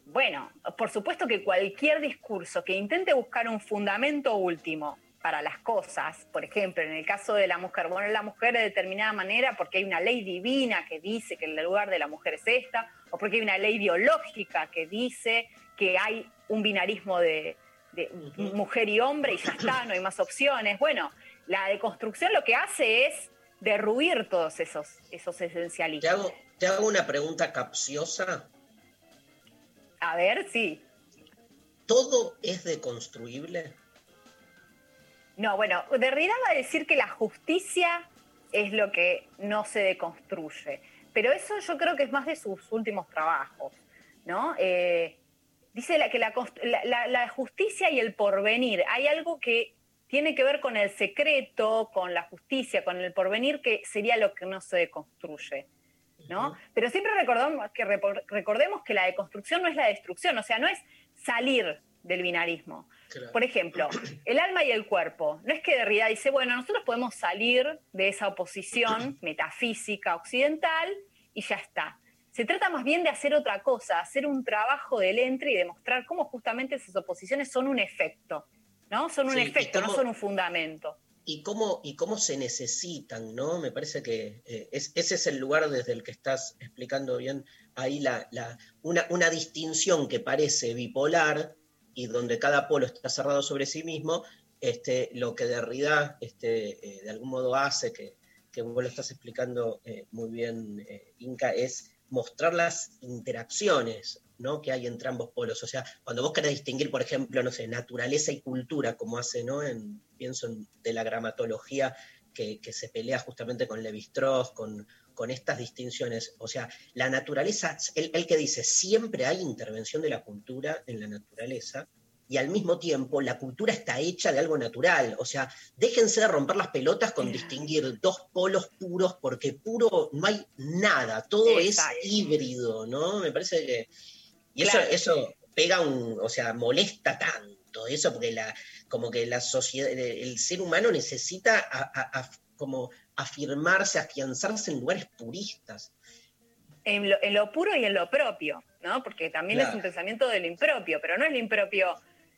bueno, por supuesto que cualquier discurso que intente buscar un fundamento último para las cosas, por ejemplo, en el caso de la mujer, bueno, la mujer de determinada manera porque hay una ley divina que dice que el lugar de la mujer es esta, o porque hay una ley biológica que dice que hay un binarismo de, de mujer y hombre y ya está, no hay más opciones. Bueno, la deconstrucción lo que hace es derruir todos esos, esos Te esencialismos. hago, te hago una pregunta capciosa. A ver, sí. ¿Todo es deconstruible? No, bueno, Derrida va a decir que la justicia es lo que no se deconstruye, pero eso yo creo que es más de sus últimos trabajos, ¿no? Eh, dice la- que la- la justicia y el porvenir, hay algo que tiene que ver con el secreto, con la justicia, con el porvenir, que sería lo que no se deconstruye. ¿No? Pero siempre recordamos que, recordemos que la deconstrucción no es la destrucción, o sea, no es salir del binarismo. Por ejemplo, el alma y el cuerpo. No es que Derrida dice, bueno, nosotros podemos salir de esa oposición metafísica occidental y ya está. Se trata más bien de hacer otra cosa, hacer un trabajo del entre y demostrar cómo justamente esas oposiciones son un efecto, ¿no? Son un Sí, efecto, no son un fundamento. Y cómo, y cómo se necesitan, ¿no? Me parece que eh, es- ese es el lugar desde el que estás explicando bien ahí la, una, una distinción que parece bipolar y donde cada polo está cerrado sobre sí mismo, este, lo que Derrida este, eh, de algún modo hace, que, que vos lo estás explicando eh, muy bien, Inca, es mostrar las interacciones ¿no? que hay entre ambos polos. O sea, cuando vos querés distinguir, por ejemplo, no sé, naturaleza y cultura, como hace, ¿no? En, pienso en, de la gramatología que, que se pelea justamente con Levi-Strauss, con, con estas distinciones. O sea, la naturaleza, el, el que dice, siempre hay intervención de la cultura en la naturaleza, y al mismo tiempo la cultura está hecha de algo natural. O sea, déjense de romper las pelotas con distinguir dos polos puros, porque puro no hay nada, todo Exacto. es híbrido, ¿no? Me parece que... Y eso, Claro. eso pega un, o sea, molesta tanto eso, porque la, como que la sociedad, el ser humano necesita a- a- a- como afirmarse, afianzarse en lugares puristas. en lo, en lo puro y en lo propio, ¿no? Porque también Claro. es un pensamiento del impropio, pero no es lo impropio.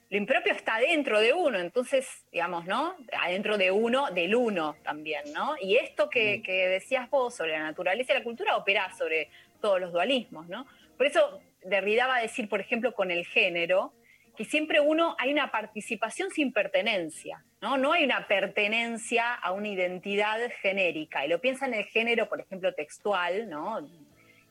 Lo impropio está dentro de uno, entonces, digamos, ¿no? Adentro de uno, del uno también, ¿no? Y esto que, que decías vos sobre la naturaleza y la cultura opera sobre todos los dualismos, ¿no? Por eso Derrida va a decir, por ejemplo, con el género, que siempre uno hay una participación sin pertenencia, ¿no? No hay una pertenencia a una identidad genérica. Y lo piensa en el género, por ejemplo, textual, ¿no?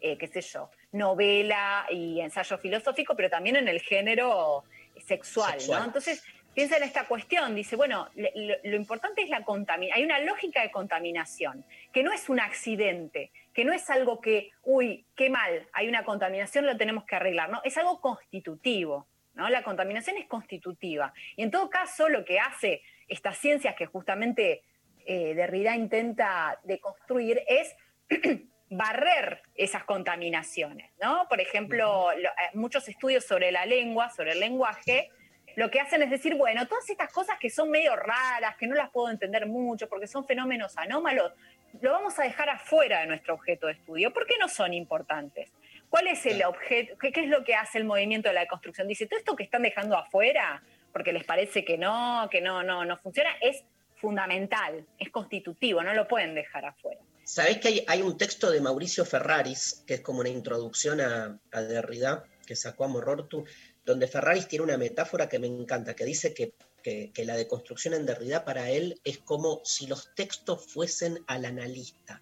Eh, qué sé yo, novela y ensayo filosófico, pero también en el género sexual, Sexual. ¿no? Entonces, piensa en esta cuestión, dice, bueno, le- lo, lo importante es la contaminación, hay una lógica de contaminación, que no es un accidente, que no es algo que, uy, qué mal, hay una contaminación, lo tenemos que arreglar, ¿no? Es algo constitutivo, ¿no? La contaminación es constitutiva. Y en todo caso, lo que hace estas ciencias que justamente eh, Derrida intenta deconstruir es barrer esas contaminaciones, ¿no? Por ejemplo, lo- eh, muchos estudios sobre la lengua, sobre el lenguaje, lo que hacen es decir, bueno, todas estas cosas que son medio raras, que no las puedo entender mucho porque son fenómenos anómalos, lo vamos a dejar afuera de nuestro objeto de estudio. ¿Por qué no son importantes? ¿Cuál es el objeto? ¿Qué, qué es lo que hace el movimiento de la deconstrucción? Dice, todo esto que están dejando afuera, porque les parece que no, que no, no, no funciona, es fundamental, es constitutivo, no lo pueden dejar afuera. ¿Sabés que hay, hay un texto de Mauricio Ferraris, que es como una introducción a, a Derrida, que sacó a Morortu, donde Ferraris tiene una metáfora que me encanta, que dice que, que- que la deconstrucción en Derrida para él es como si los textos fuesen al analista,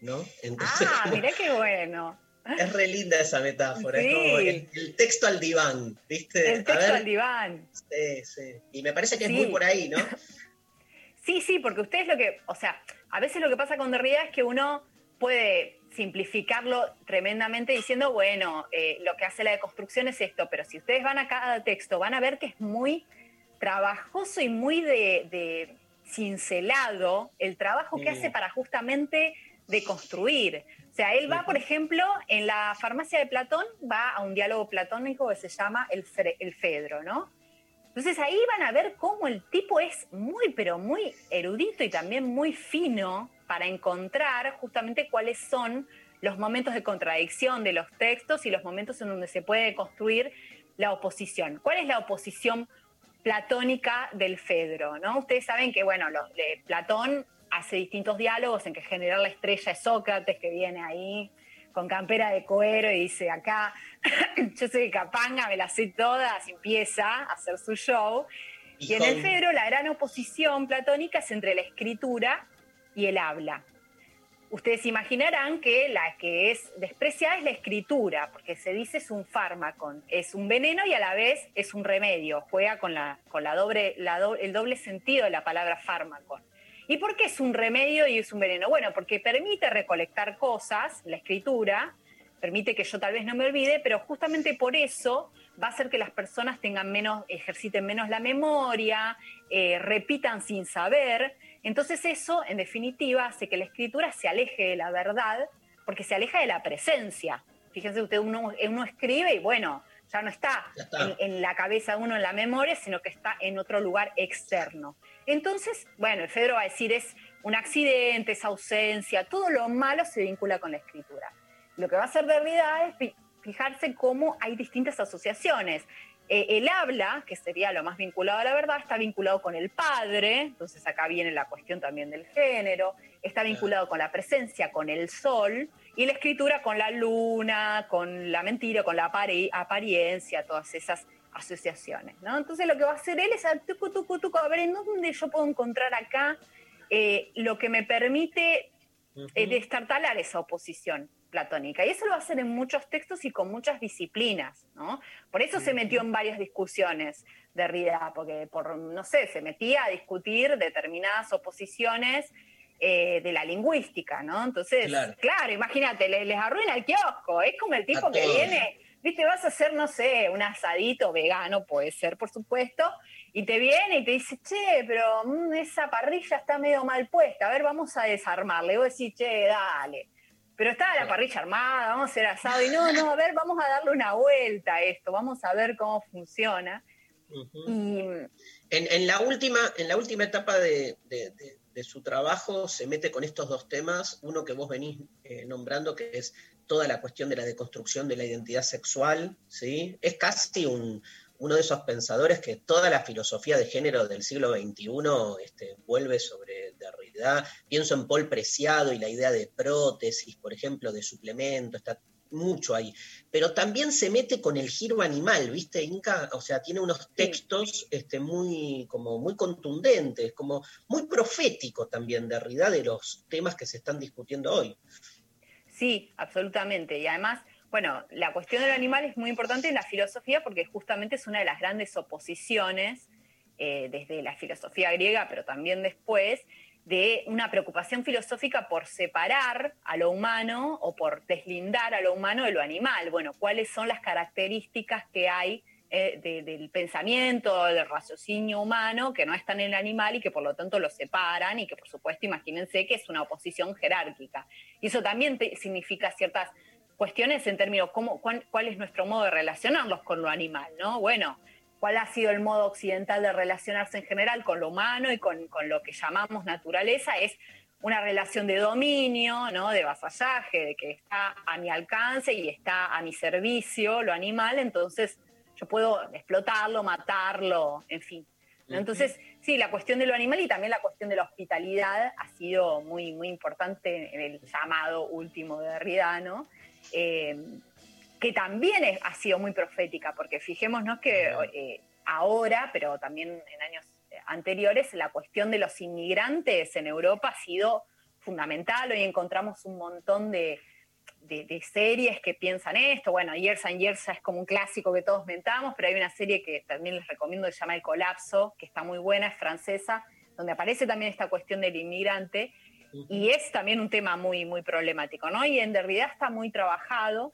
¿no? Entonces, Ah, mirá qué bueno. es re linda esa metáfora, Sí. es como el, el texto al diván, ¿viste? El texto ver, al diván. sí, sí. Y me parece que Sí. es muy por ahí, ¿no? Sí, sí, porque ustedes lo que, o sea, a veces lo que pasa con Derrida es que uno puede simplificarlo tremendamente diciendo, bueno, eh, lo que hace la deconstrucción es esto, pero si ustedes van a cada texto van a ver que es muy trabajoso y muy de, de cincelado el trabajo que Mm. hace para justamente deconstruir. O sea, él va, por ejemplo, en la farmacia de Platón, va a un diálogo platónico que se llama el, Fre- el Fedro, ¿no? Entonces ahí van a ver cómo el tipo es muy, pero muy erudito y también muy fino para encontrar justamente cuáles son los momentos de contradicción de los textos y los momentos en donde se puede construir la oposición. ¿Cuál es la oposición platónica del Fedro? ¿no? Ustedes saben que, bueno, los- de Platón hace distintos diálogos en que en general la estrella es Sócrates, que viene ahí con campera de cuero y dice acá, yo soy de Capanga, me las sé todas, y empieza a hacer su show. Y en el. Fedro la gran oposición platónica es entre la escritura y el habla. Ustedes imaginarán que la que es despreciada es la escritura, porque se dice es un fármaco, es un veneno y a la vez es un remedio, juega con, la, con la doble, la el doble sentido de la palabra fármaco. ¿Y por qué es un remedio y es un veneno? Bueno, porque permite recolectar cosas, la escritura, permite que yo tal vez no me olvide, pero justamente por eso va a hacer que las personas tengan menos, ejerciten menos la memoria, eh, repitan sin saber. Entonces eso, en definitiva, hace que la escritura se aleje de la verdad, porque se aleja de la presencia. Fíjense usted, uno, uno escribe y bueno, ya no está, Ya está. En, en la cabeza de uno, en la memoria, sino que está en otro lugar externo. Entonces, bueno, el Fedro va a decir es un accidente, es ausencia, todo lo malo se vincula con la escritura. Lo que va a hacer Derrida es fi- fijarse cómo hay distintas asociaciones. Eh, el habla, que sería lo más vinculado a la verdad, está vinculado con el padre, entonces acá viene la cuestión también del género, está vinculado con la presencia, con el sol, y la escritura con la luna, con la mentira, con la apariencia, todas esas asociaciones, ¿no? Entonces lo que va a hacer él es a tucu, tucu, tucu, a ver en dónde yo puedo encontrar acá eh, lo que me permite eh, destartalar esa oposición platónica. Y eso lo va a hacer en muchos textos y con muchas disciplinas, ¿no? Por eso se metió en varias discusiones Derrida, porque por, no sé, se metía a discutir determinadas oposiciones eh, de la lingüística, ¿no? Entonces, Claro. claro, imagínate, le- les, arruina el kiosco, es como el tipo que viene, viste, vas a hacer, no sé, un asadito vegano, puede ser, por supuesto, y te viene y te dice, che, pero mm, esa parrilla está medio mal puesta, a ver, vamos a desarmarla. Y vos decís, che, dale. Pero está la parrilla armada, vamos a hacer asado. Y no, no, a ver, vamos a darle una vuelta a esto, vamos a ver cómo funciona. Y En, en la última, en la última etapa de, de- de- de su trabajo se mete con estos dos temas, uno que vos venís eh, nombrando, que es toda la cuestión de la deconstrucción de la identidad sexual, ¿sí? Es casi un, uno de esos pensadores que toda la filosofía de género del siglo XXI este, vuelve sobre Derrida. Pienso en Paul Preciado y la idea de prótesis, por ejemplo, de suplemento, está mucho ahí. Pero también se mete con el giro animal, ¿viste? Inca, o sea, tiene unos textos este, muy, como muy contundentes, como muy profético también Derrida de los temas que se están discutiendo hoy. Sí, absolutamente. Y además, bueno, la cuestión del animal es muy importante en la filosofía porque justamente es una de las grandes oposiciones eh, desde la filosofía griega, pero también después, de una preocupación filosófica por separar a lo humano o por deslindar a lo humano de lo animal. Bueno, ¿cuáles son las características que hay eh, de- del pensamiento, del raciocinio humano que no están en el animal y que por lo tanto lo separan y que por supuesto imagínense que es una oposición jerárquica. Y eso también significa ciertas cuestiones en términos cómo, cuál, cuál es nuestro modo de relacionarnos con lo animal, ¿no? Bueno, cuál ha sido el modo occidental de relacionarse en general con lo humano y con, con lo que llamamos naturaleza, es una relación de dominio, ¿no? de vasallaje, de que está a mi alcance y está a mi servicio lo animal, entonces yo puedo explotarlo, matarlo, en fin. ¿no? Entonces, sí, la cuestión de lo animal y también la cuestión de la hospitalidad ha sido muy, muy importante en el llamado último de Derrida, ¿no? Eh, que también es- ha sido muy profética, porque fijémonos que eh, ahora, pero también en años anteriores, la cuestión de los inmigrantes en Europa ha sido fundamental. Hoy encontramos un montón de, de- de series que piensan esto. Bueno, Years and Years es como un clásico que todos mentamos, pero hay una serie que también les recomiendo que se llama El Colapso, que está muy buena, es francesa, donde aparece también esta cuestión del inmigrante. Y es también un tema muy, muy problemático, ¿no? Y en Derrida está muy trabajado.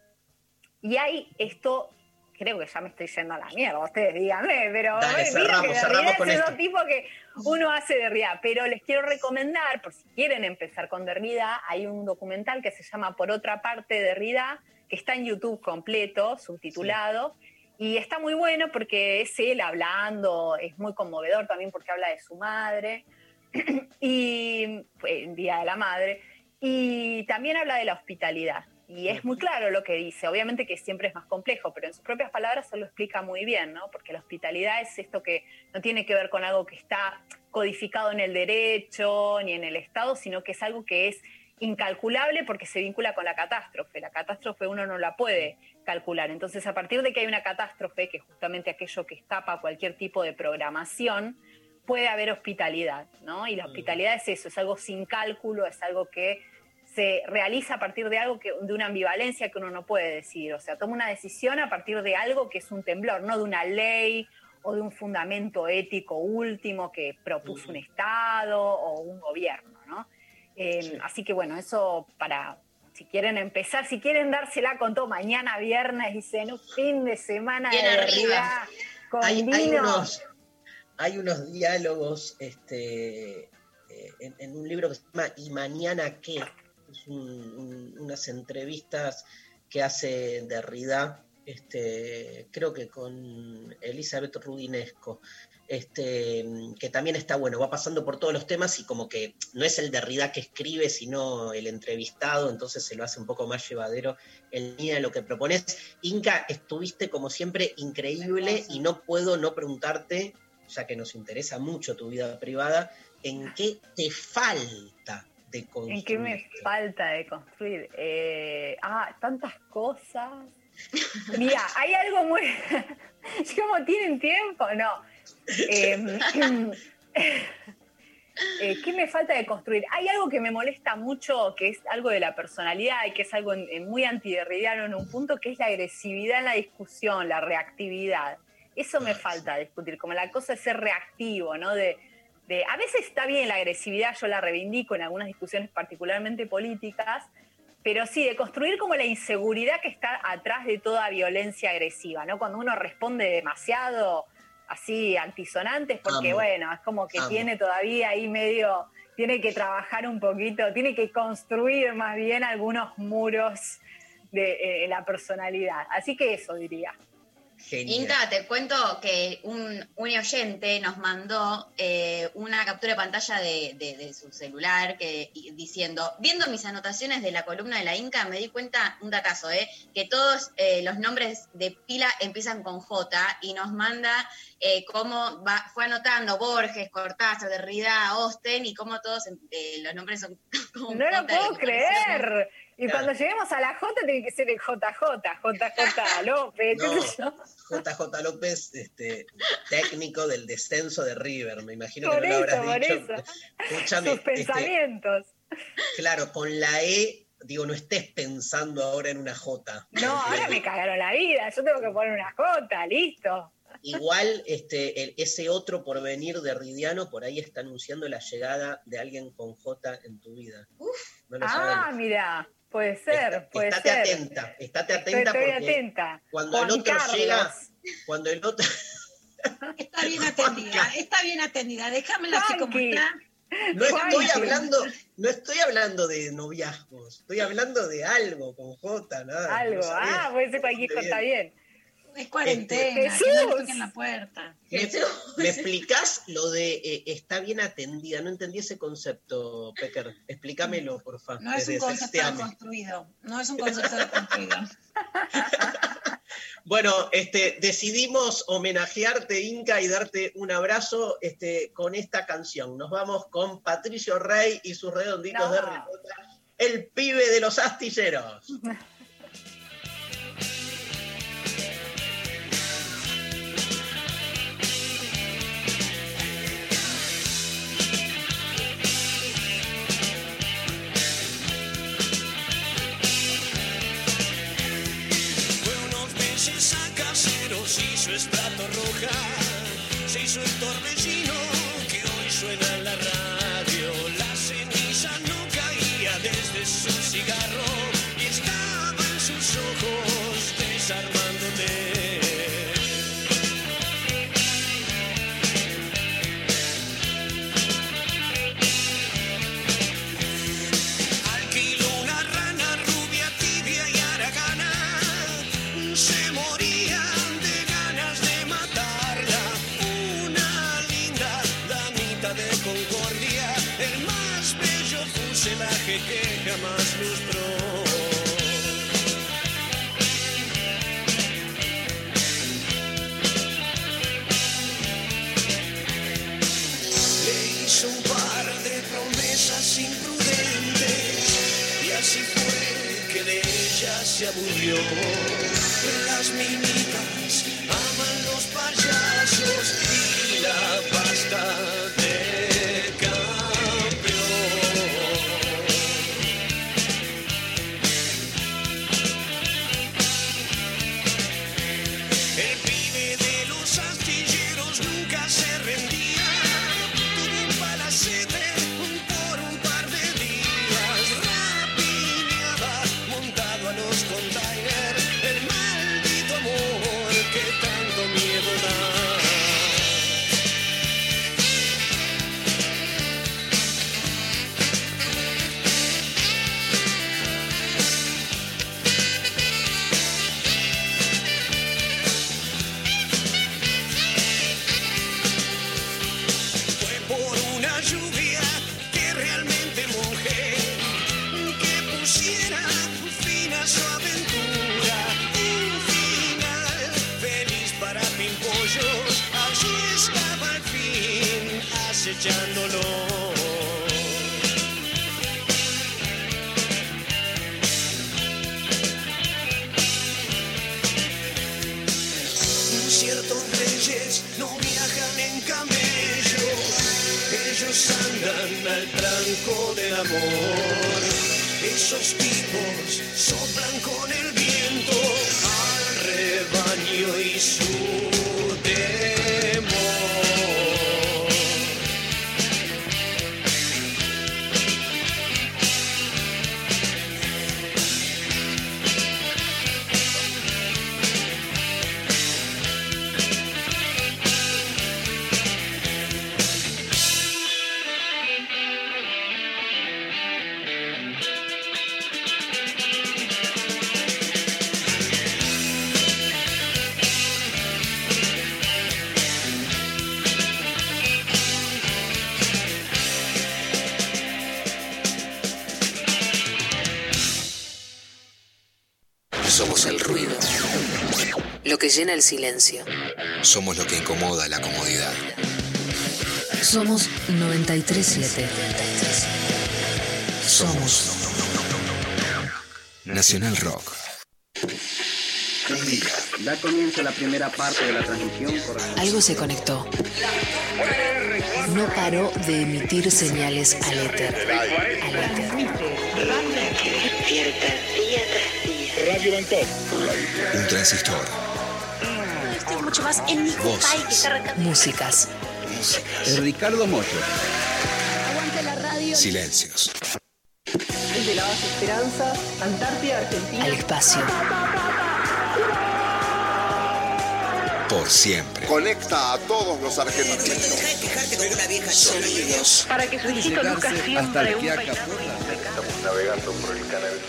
Y hay esto, creo que ya me estoy yendo a la mierda, ustedes díganme, pero Dale, eh, cerramos, que cerramos Derrida con es esto. tipos que uno hace Derrida. Pero les quiero recomendar, por si quieren empezar con Derrida, hay un documental que se llama Por otra parte Derrida, que está en YouTube completo, subtitulado. Y está muy bueno porque es él hablando, es muy conmovedor también porque habla de su madre y fue el Día de la Madre, y también habla de la hospitalidad. Y es muy claro lo que dice, obviamente que siempre es más complejo, pero en sus propias palabras se lo explica muy bien, ¿no? Porque la hospitalidad es esto que no tiene que ver con algo que está codificado en el derecho ni en el Estado, sino que es algo que es incalculable porque se vincula con la catástrofe. La catástrofe uno no la puede calcular. Entonces, a partir de que hay una catástrofe, que es justamente aquello que escapa cualquier tipo de programación, puede haber hospitalidad, ¿no? Y la hospitalidad es eso, es algo sin cálculo, es algo que se realiza a partir de algo que, de una ambivalencia que uno no puede decidir. O sea, toma una decisión a partir de algo que es un temblor, no de una ley o de un fundamento ético último que propuso un Estado o un gobierno, ¿no? Eh, Así que bueno, eso para, si quieren empezar, si quieren dársela con todo mañana viernes, dicen un fin de semana Bien de arriba. Con Hay, unos, hay unos diálogos este, eh, en, en un libro que se llama ¿Y mañana qué? Es un- un- unas entrevistas que hace Derrida este, creo que con Elizabeth Rudinesco, este, que también está bueno, va pasando por todos los temas y como que no es el Derrida que escribe, sino el entrevistado, entonces se lo hace un poco más llevadero en línea de lo que propones. Inca, estuviste como siempre increíble y no puedo no preguntarte, ya que nos interesa mucho tu vida privada, ¿en qué te falta de construir? ¿En qué me falta de construir? Eh, ah, tantas cosas. Mira, hay algo muy... ¿Cómo tienen tiempo? No. Eh, eh, ¿Qué me falta de construir? Hay algo que me molesta mucho, que es algo de la personalidad y que es algo en- en muy antiderridiano en un punto, que es la agresividad en la discusión, la reactividad. Eso me falta discutir, como la cosa de ser reactivo, ¿no? De, de- a veces está bien la agresividad, yo la reivindico en algunas discusiones particularmente políticas, pero sí, de construir como la inseguridad que está atrás de toda violencia agresiva, ¿no? Cuando uno responde demasiado así antisonantes, porque Amo. bueno, es como que Amo. tiene todavía ahí medio, tiene que trabajar un poquito, tiene que construir más bien algunos muros de eh, la personalidad. Así que eso diría. Genial. Inca, te cuento que un, un oyente nos mandó eh, una captura de pantalla de, de- de su celular que, y- diciendo, viendo mis anotaciones de la columna de la Inca, me di cuenta, un datazo, eh, que todos eh, los nombres de pila empiezan con J y nos manda eh, cómo va- fue anotando Borges, Cortázar, Derrida, Osten y cómo todos eh, los nombres son con No lo J, y puedo creer. Y Claro. cuando lleguemos a la J tiene que ser el JJ, JJ López, No. JJ López, este, técnico del descenso de River, me imagino Por que no lo eso, habrás por dicho. eso. Escúchame, Sus este, pensamientos. claro, con la E, digo, no estés pensando ahora en una J. No, ahora me cagaron la vida. Yo tengo que poner una J, listo. Igual este, el- ese otro porvenir de Ridiano por ahí está anunciando la llegada de alguien con J en tu vida. No lo Ah, mira, puede ser, puede estate ser. atenta, estate Estoy, atenta estoy porque atenta. cuando el otro Carlos. llega, cuando el otro Está bien atendida, está bien atendida. Déjamela así como está. No estoy hablando, no estoy hablando de noviazgos, estoy hablando de algo con J, nada. Algo, no ah, puede ser cualquier cosa, bien. bien. Es cuarentena, Jesús. que no le toquen la puerta. ¿Me, me explicás lo de eh, está bien atendida? No entendí ese concepto, Pecker. Explícamelo, por favor. No es un concepto construido, no es un concepto construido. Bueno, este, decidimos homenajearte, Inca, y darte un abrazo este, con esta canción. Nos vamos con Patricio Rey y sus redonditos No. de ricota, el pibe de los astilleros. unos meses a caseros, hizo estrato roja, se hizo el torbellino ella se aburrió. Las minitas aman los payasos y la pasta llena el silencio. Somos lo que incomoda la comodidad. Somos 937. Somos Nacional Rock. Da comienzo la primera parte de la transmisión Algo se conectó. No paró de emitir señales al éter. Al éter. Radio Bangkok. Un transistor. Estoy mucho más en mi Voces. que está arrancando. Músicas. Ricardo Moyo. Aguante la radio. Silencios. Desde la base Esperanza, Antártida, Argentina. Al espacio. Por siempre. Conecta a todos los argentinos. Sonidos. Para que su hijito luzca siempre un Estamos navegando por el canal.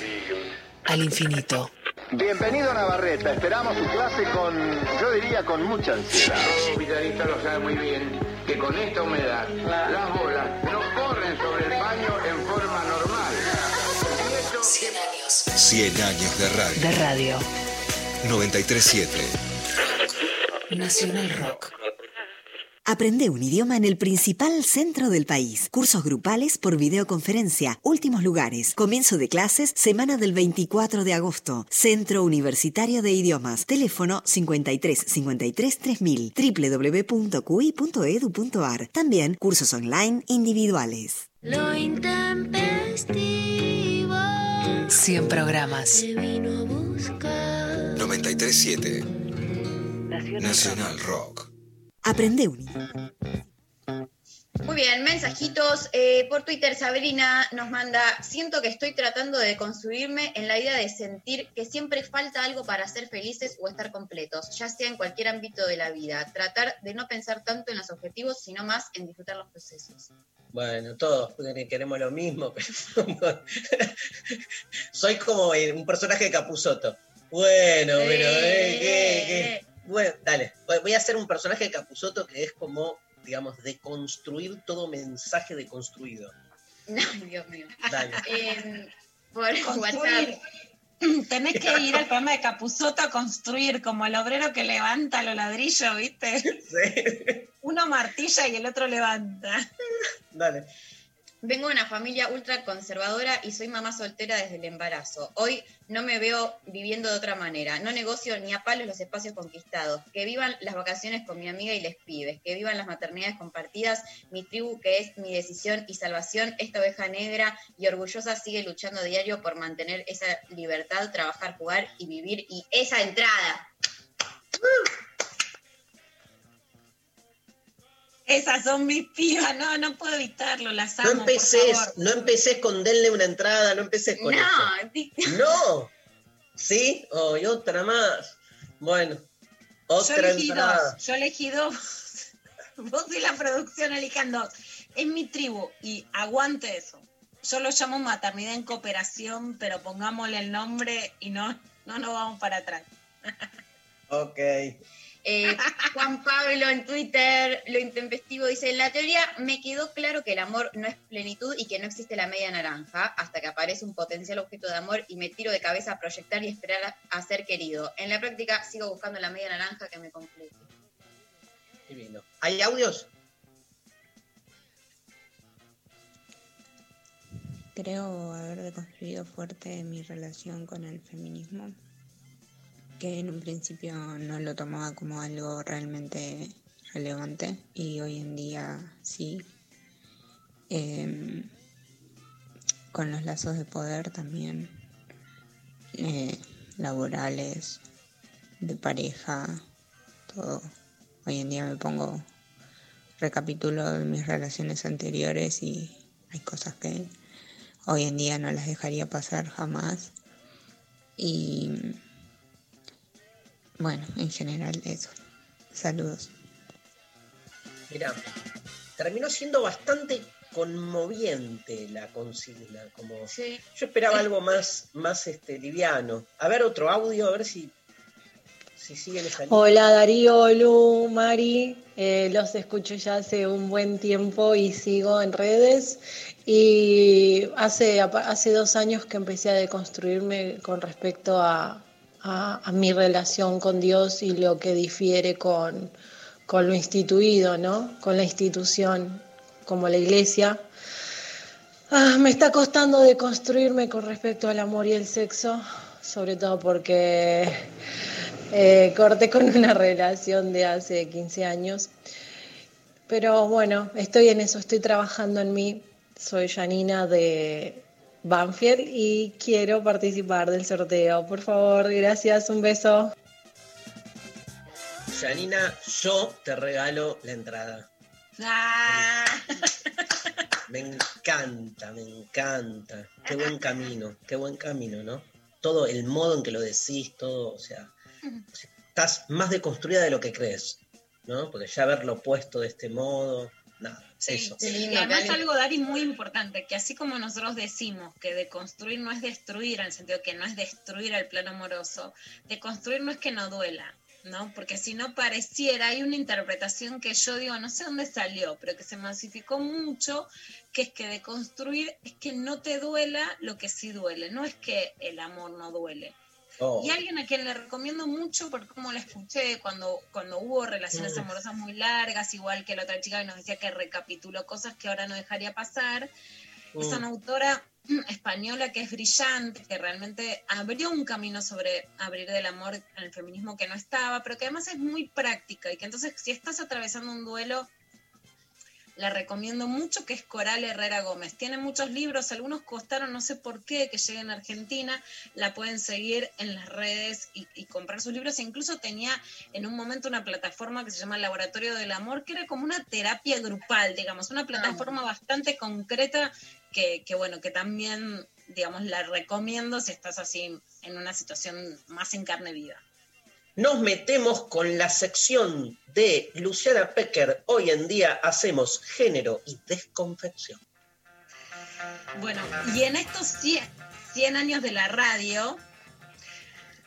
Al infinito. Bienvenido a Navarreta. Esperamos su clase con, yo diría, con mucha ansiedad. Todo villarista lo sabe muy bien que con esta humedad las bolas no corren sobre el paño en forma normal. 100 años. 100 años de radio. De radio. 937. Nacional Rock. Aprende un idioma en el principal centro del país. Cursos grupales por videoconferencia. Últimos lugares. Comienzo de clases semana del 24 de agosto. Centro Universitario de Idiomas. Teléfono 53 53 3000. www.cui.edu.ar. También cursos online individuales. Lo intempestivo 100 programas. te vino a buscar. 937. Nacional Rock. Aprende un idioma. Muy bien, mensajitos. Eh, por Twitter, Sabrina nos manda, siento que estoy tratando de construirme en la idea de sentir que siempre falta algo para ser felices o estar completos, ya sea en cualquier ámbito de la vida. Tratar de no pensar tanto en los objetivos, sino más en disfrutar los procesos. Bueno, todos queremos lo mismo, pero soy como un personaje de Capuzoto. Bueno, pero eh, ¿qué- qué? Bueno, dale, voy- a hacer un personaje de Capuzoto que es como, digamos, deconstruir todo mensaje deconstruido. Ay, Dios mío. Dale. Eh, por Construir. WhatsApp. Tenés que ir al programa de Capuzoto a construir como el obrero que levanta los ladrillos, ¿viste? Uno martilla y el otro levanta. Dale. Vengo de una familia ultra conservadora y soy mamá soltera desde el embarazo. Hoy no me veo viviendo de otra manera. No negocio ni a palos los espacios conquistados. Que vivan las vacaciones con mi amiga y les pibes. Que vivan las maternidades compartidas. Mi tribu que es mi decisión y salvación. Esta oveja negra y orgullosa sigue luchando diario por mantener esa libertad, trabajar, jugar y vivir. Y esa entrada. Esas son mis pibas, no, no puedo evitarlo, las No amo. por empeces, favor. no con denle una entrada, no empeces con No, eso. No. ¿Sí? Oh, y otra más. Bueno, Yo otra elegí entrada. dos, yo elegí dos. Vos y la producción elijan dos. Es mi tribu y aguante eso. Yo lo llamo maternidad en cooperación, pero pongámosle el nombre y no, no nos vamos para atrás. Ok. Eh, Juan Pablo en Twitter, lo intempestivo, dice, en la teoría me quedó claro que el amor no es plenitud y que no existe la media naranja hasta que aparece un potencial objeto de amor y me tiro de cabeza a proyectar y esperar a, ser querido. En la práctica sigo buscando la media naranja que me complete. ¿Hay audios? Creo haber deconstruido fuerte mi relación con el feminismo que en un principio no lo tomaba como algo realmente relevante y hoy en día sí. Em, con los lazos de poder también eh, laborales, de pareja, todo. Hoy en día me pongo, recapitulo mis relaciones anteriores y hay cosas que hoy en día no las dejaría pasar jamás. Y bueno, en general eso. Saludos. Mira, terminó siendo bastante conmoviente la consigna. Como yo esperaba algo más, más este, liviano. A ver otro audio, a ver si, si siguen esa línea. Hola Darío, Lu, Mari, eh, los escucho ya hace un buen tiempo y sigo en redes. Y hace, hace dos años que empecé a deconstruirme con respecto a, a, mi relación con Dios y lo que difiere con, con lo instituido, ¿no? Con la institución como la iglesia. Ah, me está costando deconstruirme con respecto al amor y el sexo, sobre todo porque eh, corté con una relación de hace 15 años. Pero bueno, estoy en eso, estoy trabajando en mí. Soy Janina de Banfield y quiero participar del sorteo. Por favor, gracias, un beso. Janina, yo te regalo la entrada. Ah. Me encanta, me encanta. Qué buen camino, qué buen camino, ¿no? Todo el modo en que lo decís, todo, o sea, estás más deconstruida de lo que crees, ¿no? Porque ya haberlo puesto de este modo, nada, eso. Y además algo, Dari, muy importante, que así como nosotros decimos que deconstruir no es destruir, en el sentido que no es destruir el plano amoroso, deconstruir no es que no duela, ¿no? Porque si no pareciera, hay una interpretación que yo digo, no sé dónde salió, pero que se masificó mucho, que es que de construir es que no te duela lo que sí duele, no es que el amor no duele. Oh. Y alguien a quien le recomiendo mucho, por cómo la escuché cuando, cuando hubo relaciones Mm. amorosas muy largas, igual que la otra chica que nos decía que recapituló cosas que ahora no dejaría pasar, es Mm. una autora española que es brillante, que realmente abrió un camino sobre abrir del amor en el feminismo que no estaba, pero que además es muy práctica y que entonces si estás atravesando un duelo, la recomiendo mucho, que es Coral Herrera Gómez. Tiene muchos libros, algunos costaron, no sé por qué, que lleguen a Argentina, la pueden seguir en las redes y, y comprar sus libros. E incluso tenía en un momento una plataforma que se llama Laboratorio del Amor, que era como una terapia grupal, digamos, una plataforma bastante concreta que, que, bueno, que también, digamos, la recomiendo si estás así en una situación más en carne viva. Nos metemos con la sección de Luciana Pecker. Hoy en día hacemos género y desconfección. Bueno, y en estos 100, 100 años de la radio,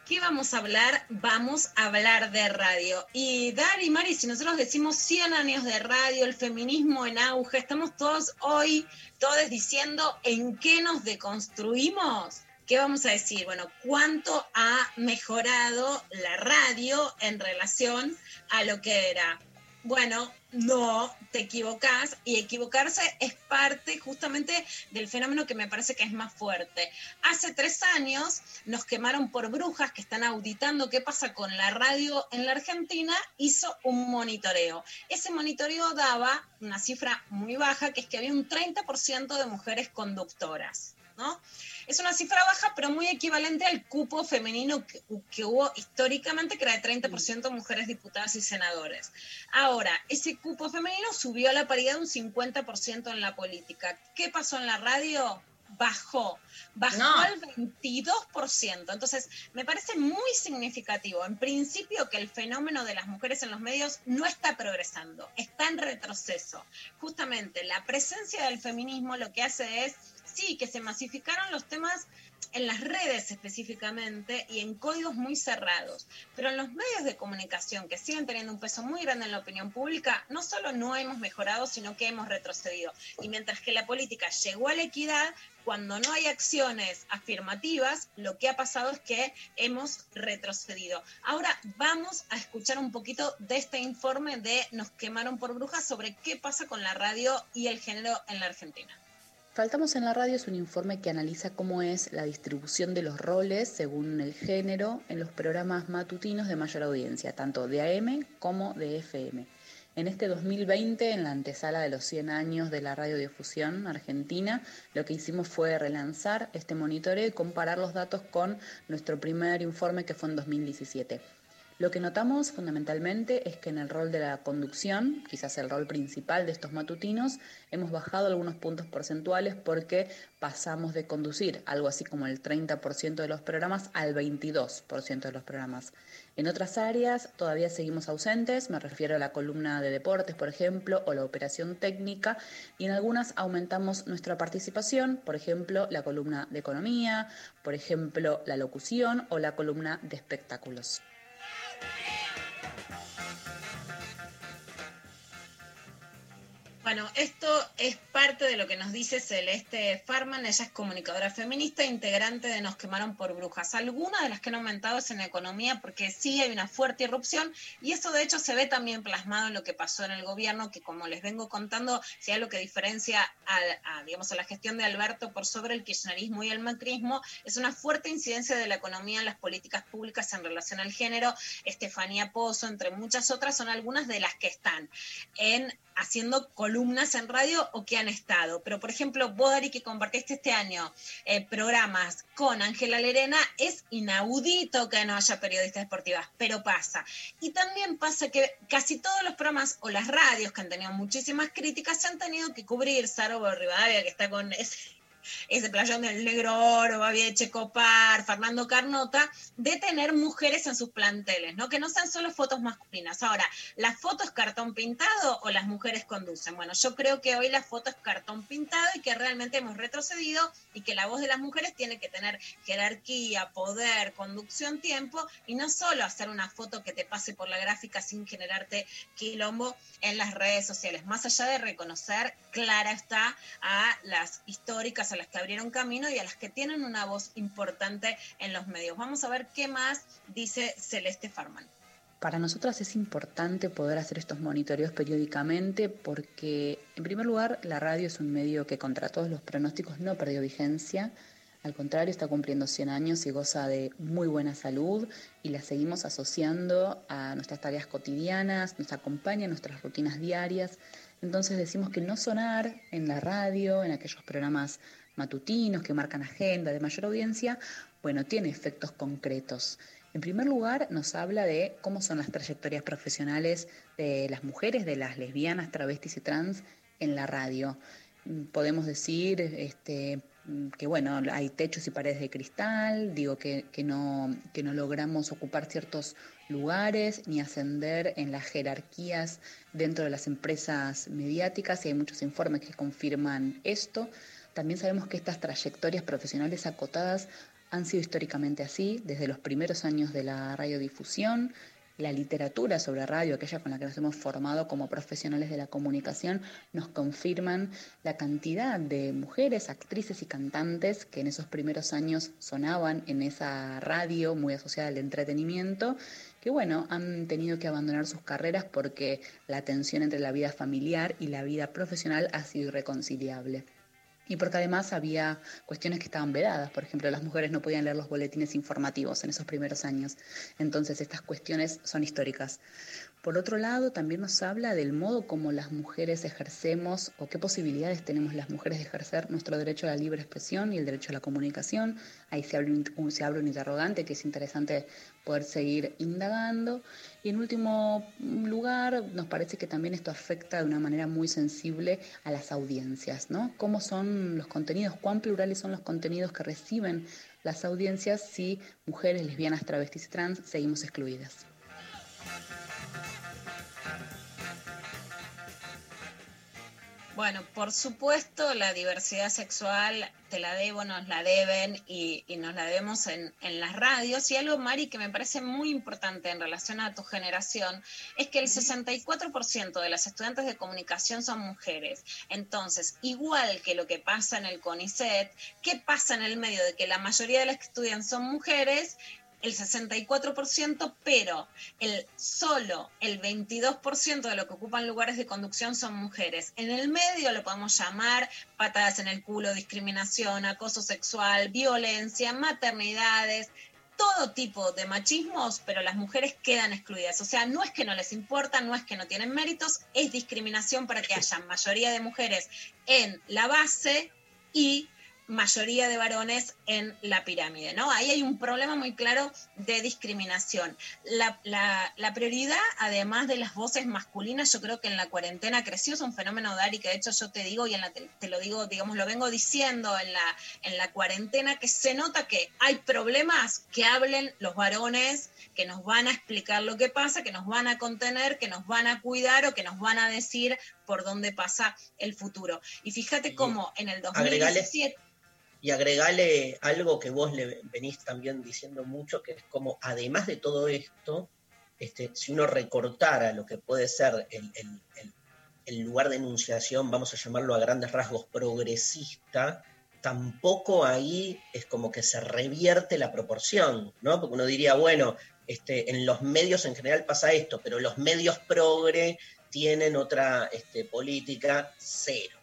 ¿qué vamos a hablar? Vamos a hablar de radio. Y Dari, Mari, si nosotros decimos 100 años de radio, el feminismo en auge, estamos todos hoy, todos diciendo en qué nos deconstruimos. ¿Qué vamos a decir? Bueno, ¿cuánto ha mejorado la radio en relación a lo que era? Bueno, no, te equivocás y equivocarse es parte justamente del fenómeno que me parece que es más fuerte. Hace tres años nos quemaron por brujas que están auditando qué pasa con la radio en la Argentina, hizo un monitoreo. Ese monitoreo daba una cifra muy baja, que es que había un 30% de mujeres conductoras. ¿No? Es una cifra baja, pero muy equivalente al cupo femenino que, que hubo históricamente, que era de 30% mujeres diputadas y senadores. Ahora, ese cupo femenino subió a la paridad un 50% en la política. ¿Qué pasó en la radio? Bajó, bajó No. al 22%. Entonces, me parece muy significativo, en principio, que el fenómeno de las mujeres en los medios no está progresando, está en retroceso. Justamente la presencia del feminismo lo que hace es sí, que se masificaron los temas en las redes específicamente y en códigos muy cerrados. Pero en los medios de comunicación, que siguen teniendo un peso muy grande en la opinión pública, no solo no hemos mejorado, sino que hemos retrocedido. Y mientras que la política llegó a la equidad, cuando no hay acciones afirmativas, lo que ha pasado es que hemos retrocedido. Ahora vamos a escuchar un poquito de este informe de Nos quemaron por brujas sobre qué pasa con la radio y el género en la Argentina. Faltamos en la radio es un informe que analiza cómo es la distribución de los roles según el género en los programas matutinos de mayor audiencia, tanto de AM como de FM. En este 2020, en la antesala de los 100 años de la radiodifusión argentina, lo que hicimos fue relanzar este monitoreo y comparar los datos con nuestro primer informe que fue en 2017. Lo que notamos fundamentalmente es que en el rol de la conducción, quizás el rol principal de estos matutinos, hemos bajado algunos puntos porcentuales porque pasamos de conducir algo así como el 30% de los programas al 22% de los programas. En otras áreas todavía seguimos ausentes, me refiero a la columna de deportes, por ejemplo, o la operación técnica, y en algunas aumentamos nuestra participación, por ejemplo, la columna de economía, por ejemplo, la locución o la columna de espectáculos. Thank you. Bueno, esto es parte de lo que nos dice Celeste Farman. Ella es comunicadora feminista, integrante de Nos quemaron por brujas. Algunas de las que han aumentado es en economía, porque sí hay una fuerte irrupción y eso de hecho se ve también plasmado en lo que pasó en el gobierno, que como les vengo contando, sea lo que diferencia a, digamos, a la gestión de Alberto por sobre el kirchnerismo y el macrismo, es una fuerte incidencia de la economía en las políticas públicas en relación al género. Estefanía Pozo, entre muchas otras, son algunas de las que están en haciendo columnas en radio o que han estado. Pero, por ejemplo, vos, que compartiste este año eh, programas con Ángela Lerena, es inaudito que no haya periodistas deportivas, pero pasa. Y también pasa que casi todos los programas o las radios que han tenido muchísimas críticas se han tenido que cubrir, Saro Rivadavia, que está con ese ese playón del Negro Oro, Babi Checopar, Fernando Carnota, de tener mujeres en sus planteles, ¿no? Que no sean solo fotos masculinas. Ahora, ¿las fotos cartón pintado o las mujeres conducen? Bueno, yo creo que hoy la foto es cartón pintado y que realmente hemos retrocedido y que la voz de las mujeres tiene que tener jerarquía, poder, conducción, tiempo y no solo hacer una foto que te pase por la gráfica sin generarte quilombo en las redes sociales. Más allá de reconocer, clara está, a las históricas a las que abrieron camino y a las que tienen una voz importante en los medios. Vamos a ver qué más dice Celeste Farman. Para nosotras es importante poder hacer estos monitoreos periódicamente porque, en primer lugar, la radio es un medio que contra todos los pronósticos no perdió vigencia. Al contrario, está cumpliendo 100 años y goza de muy buena salud y la seguimos asociando a nuestras tareas cotidianas, nos acompaña en nuestras rutinas diarias. Entonces decimos que no sonar en la radio, en aquellos programas matutinos que marcan agenda de mayor audiencia, bueno, tiene efectos concretos. En primer lugar, nos habla de cómo son las trayectorias profesionales de las mujeres, de las lesbianas, travestis y trans en la radio. Podemos decir este, que bueno, hay techos y paredes de cristal, digo que, que, no, que no logramos ocupar ciertos lugares ni ascender en las jerarquías dentro de las empresas mediáticas y hay muchos informes que confirman esto. También sabemos que estas trayectorias profesionales acotadas han sido históricamente así, desde los primeros años de la radiodifusión, la literatura sobre radio, aquella con la que nos hemos formado como profesionales de la comunicación, nos confirman la cantidad de mujeres, actrices y cantantes que en esos primeros años sonaban en esa radio muy asociada al entretenimiento, que bueno, han tenido que abandonar sus carreras porque la tensión entre la vida familiar y la vida profesional ha sido irreconciliable y porque además había cuestiones que estaban vedadas. Por ejemplo, las mujeres no podían leer los boletines informativos en esos primeros años. Entonces, estas cuestiones son históricas. Por otro lado, también nos habla del modo como las mujeres ejercemos o qué posibilidades tenemos las mujeres de ejercer nuestro derecho a la libre expresión y el derecho a la comunicación. Ahí se abre un, se abre un interrogante que es interesante poder seguir indagando. Y en último lugar, nos parece que también esto afecta de una manera muy sensible a las audiencias, ¿no? ¿Cómo son los contenidos, cuán plurales son los contenidos que reciben las audiencias si mujeres, lesbianas, travestis y trans seguimos excluidas? Bueno, por supuesto, la diversidad sexual te la debo, nos la deben y, nos la debemos en, en, las radios. Y algo, Mari, que me parece muy importante en relación a tu generación, es que el 64% de las estudiantes de comunicación son mujeres. Entonces, igual que lo que pasa en el CONICET, ¿qué pasa en el medio de que la mayoría de las que estudian son mujeres? El 64%, pero el solo el 22% de lo que ocupan lugares de conducción son mujeres. En el medio lo podemos llamar patadas en el culo, discriminación, acoso sexual, violencia, maternidades, todo tipo de machismos, pero las mujeres quedan excluidas. O sea, no es que no les importa, no es que no tienen méritos, es discriminación para que haya mayoría de mujeres en la base y mayoría de varones en la pirámide, ¿no? Ahí hay un problema muy claro de discriminación. La, prioridad, además de las voces masculinas, yo creo que en la cuarentena creció, es un fenómeno, Dari, que de hecho yo te digo, y en la, te, te lo digo, digamos, lo vengo diciendo en la, en la cuarentena, que se nota que hay problemas que hablen los varones, que nos van a explicar lo que pasa, que nos van a contener, que nos van a cuidar o que nos van a decir por dónde pasa el futuro. Y fíjate cómo en el agregale- 2017... Y agregale algo que vos le venís también diciendo mucho, que es como, además de todo esto, este, si uno recortara lo que puede ser el, el- el- el lugar de enunciación, vamos a llamarlo a grandes rasgos progresista, tampoco ahí es como que se revierte la proporción, ¿no? Porque uno diría, bueno, este, en los medios en general pasa esto, pero los medios progre tienen otra este, política cero.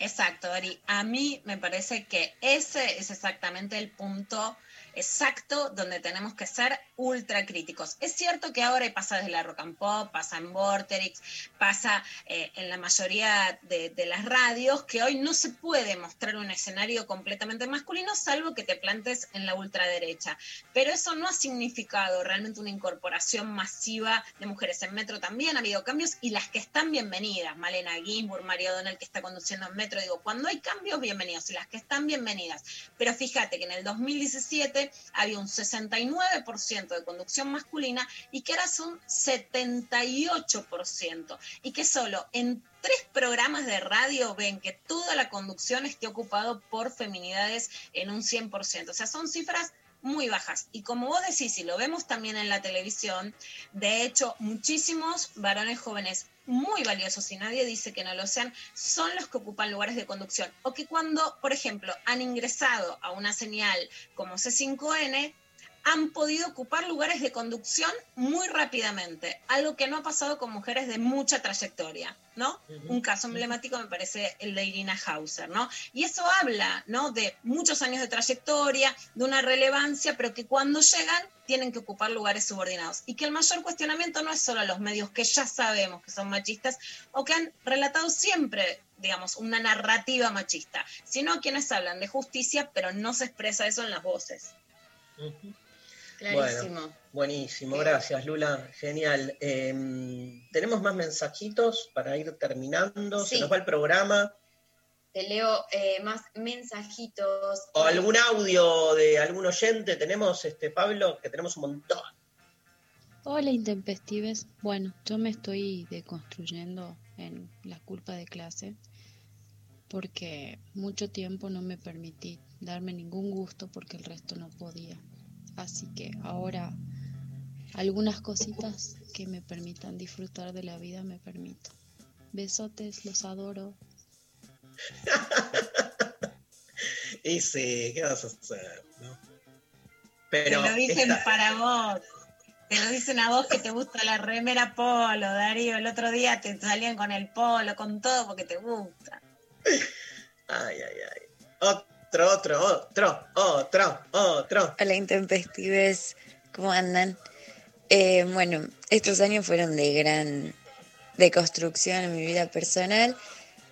Exacto, Ari. A mí me parece que ese es exactamente el punto exacto donde tenemos que ser ultra críticos. Es cierto que ahora pasa desde la rock and pop, pasa en Vorterix, pasa eh, en la mayoría de, las radios, que hoy no se puede mostrar un escenario completamente masculino, salvo que te plantes en la ultraderecha. Pero eso no ha significado realmente una incorporación masiva de mujeres. En Metro también ha habido cambios y las que están bienvenidas, Malena Ginsburg, María Donel que está conduciendo en Metro, digo, cuando hay cambios, bienvenidos, y las que están bienvenidas. Pero fíjate que en el 2017 había un 69% de conducción masculina y que ahora son 78%. Y que solo en tres programas de radio ven que toda la conducción esté ocupado por feminidades en un 100%. O sea, son cifras muy bajas. Y como vos decís, y lo vemos también en la televisión, de hecho, muchísimos varones jóvenes muy valiosos, y nadie dice que no lo sean, son los que ocupan lugares de conducción. O que cuando, por ejemplo, han ingresado a una señal como C5N, han podido ocupar lugares de conducción muy rápidamente, algo que no ha pasado con mujeres de mucha trayectoria, ¿no? Un caso emblemático me parece el de Irina Hauser, ¿no? Y eso habla, ¿no? De muchos años de trayectoria, de una relevancia, pero que cuando llegan tienen que ocupar lugares subordinados. Y que el mayor cuestionamiento no es solo a los medios que ya sabemos que son machistas o que han relatado siempre digamos, una narrativa machista, sino a quienes hablan de justicia, pero no se expresa eso en las voces. Clarísimo. Bueno, buenísimo, gracias Lula, genial. Eh, Tenemos más mensajitos para ir terminando, se Sí. nos va el programa. Te leo eh, más mensajitos. O algún audio de algún oyente, tenemos, este Pablo, que tenemos un montón. Hola intempestives. Bueno, yo me estoy deconstruyendo en la culpa de clase porque mucho tiempo no me permití darme ningún gusto porque el resto no podía. Así que ahora algunas cositas que me permitan disfrutar de la vida me permito. Besotes, los adoro. Y sí, ¿qué vas a hacer? no? Pero te lo dicen esta- para vos. Te lo dicen a vos que te gusta la remera polo, Darío. El otro día te salían con el polo, con todo, porque te gusta. Ay, ay, ay. Otro, otro, otro, otro, otro. Hola intempestives, ¿cómo andan? Eh, bueno, estos años fueron de gran deconstrucción en mi vida personal,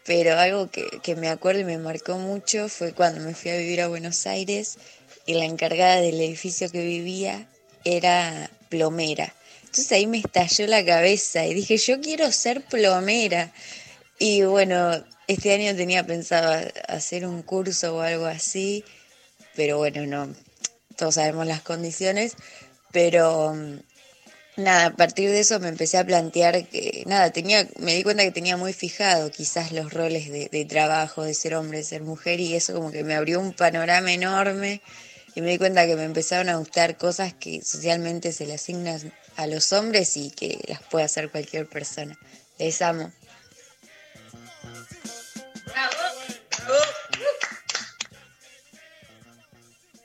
pero algo que, que me acuerdo y me marcó mucho fue cuando me fui a vivir a Buenos Aires y la encargada del edificio que vivía era plomera. Entonces ahí me estalló la cabeza y dije, yo quiero ser plomera. Y bueno, este año tenía pensado hacer un curso o algo así, pero bueno, no, todos sabemos las condiciones, pero mm, nada, a partir de eso me empecé a plantear que, nada, tenía, me di cuenta que tenía muy fijado quizás los roles de, de trabajo, de ser hombre, de ser mujer, y eso como que me abrió un panorama enorme y me di cuenta que me empezaron a gustar cosas que socialmente se le asignan a los hombres y que las puede hacer cualquier persona. Les amo.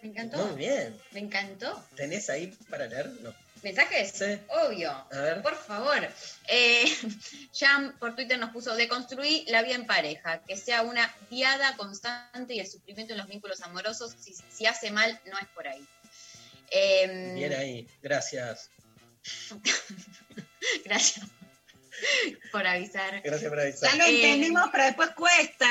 Me encantó. Muy bien. Me encantó. ¿Tenés ahí para leer? No. ¿Mensajes? Sí. Obvio. A ver. Por favor. Eh, Jam por Twitter nos puso, deconstruí la vida en pareja, que sea una diada constante y el sufrimiento en los vínculos amorosos. Si, si hace mal, no es por ahí. Em, Bien ahí. Gracias. Gracias por avisar. Gracias por avisar. Ya lo Eh, entendimos, pero después cuesta.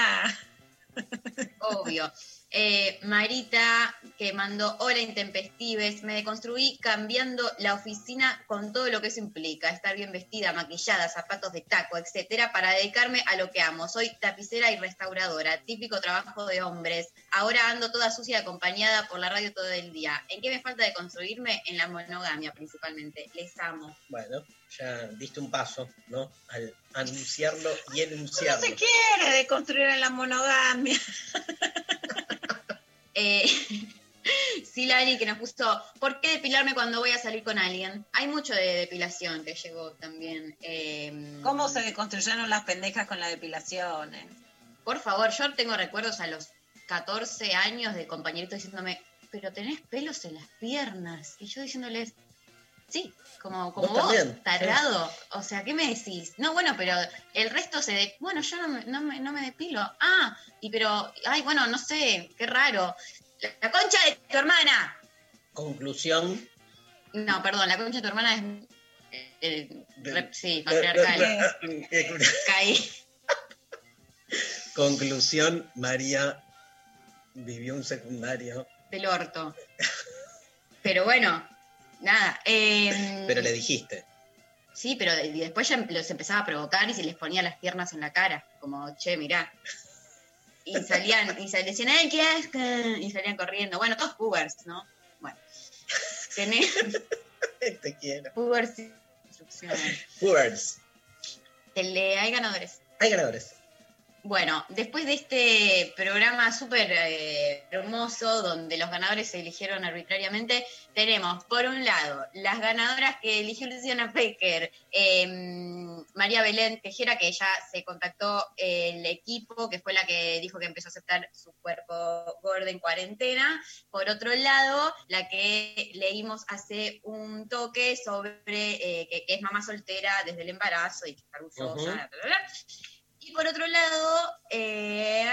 Obvio. Eh, Marita, que mandó Hola Intempestives, me deconstruí cambiando la oficina con todo lo que eso implica, estar bien vestida, maquillada, zapatos de taco, etcétera, para dedicarme a lo que amo. Soy tapicera y restauradora, típico trabajo de hombres. Ahora ando toda sucia y acompañada por la radio todo el día. ¿En qué me falta de construirme? En la monogamia principalmente. Les amo. Bueno, ya diste un paso, ¿no? Al anunciarlo y No enunciarlo. se quiere deconstruir en la monogamia. Eh, Silari que nos puso, ¿por qué depilarme cuando voy a salir con alguien? Hay mucho de depilación que llegó también. eh, ¿Cómo se deconstruyeron las pendejas con la depilación? eh? Por favor, yo tengo recuerdos a los 14 años de compañeritos diciéndome, pero tenés pelos en las piernas. Y yo diciéndoles, sí, como, como Vos vos, tarado. O sea, ¿qué me decís? No, bueno, pero el resto se... de- Bueno, yo no me, no, me, no me depilo. Ah, y pero, ay, bueno, no sé, qué raro. La, concha de tu hermana. Conclusión. No, perdón, la concha de tu hermana es... eh, eh, De- sí, patriarcal. Caí. Conclusión, María vivió un secundario, Del orto. Pero bueno, nada. eh, pero le dijiste. Sí, pero y después ya los empezaba a provocar y se les ponía las piernas en la cara, como, che, mirá. Y salían, y se decían, ¡ay, qué asco! Y salían corriendo. Bueno, todos cougars, ¿no? Bueno. Tenés Te quiero. cougars. Tele- hay ganadores. Hay ganadores. Bueno, después de este programa súper eh, hermoso, donde los ganadores se eligieron arbitrariamente, tenemos, por un lado, las ganadoras que eligió Luciana Pecker, eh, María Belén Tejera, que ya se contactó el equipo, que fue la que dijo que empezó a aceptar su cuerpo gordo en cuarentena. Por otro lado, la que leímos hace un toque sobre eh, que, que es mamá soltera desde el embarazo y que está orgullosa, bla, bla. Y por otro lado, eh,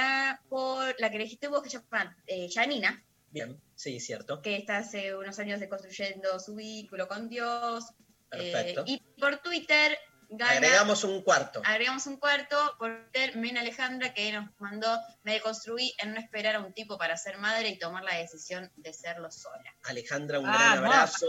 por la que elegiste vos, que se llama eh, Janina, Bien, sí, cierto. que está hace unos años construyendo su vínculo con Dios. eh, Perfecto. y por Twitter, gana, Agregamos un cuarto. agregamos un cuarto, por Twitter, Mena Alejandra, que nos mandó, me deconstruí en no esperar a un tipo para ser madre y tomar la decisión de serlo sola. Alejandra, un gran abrazo.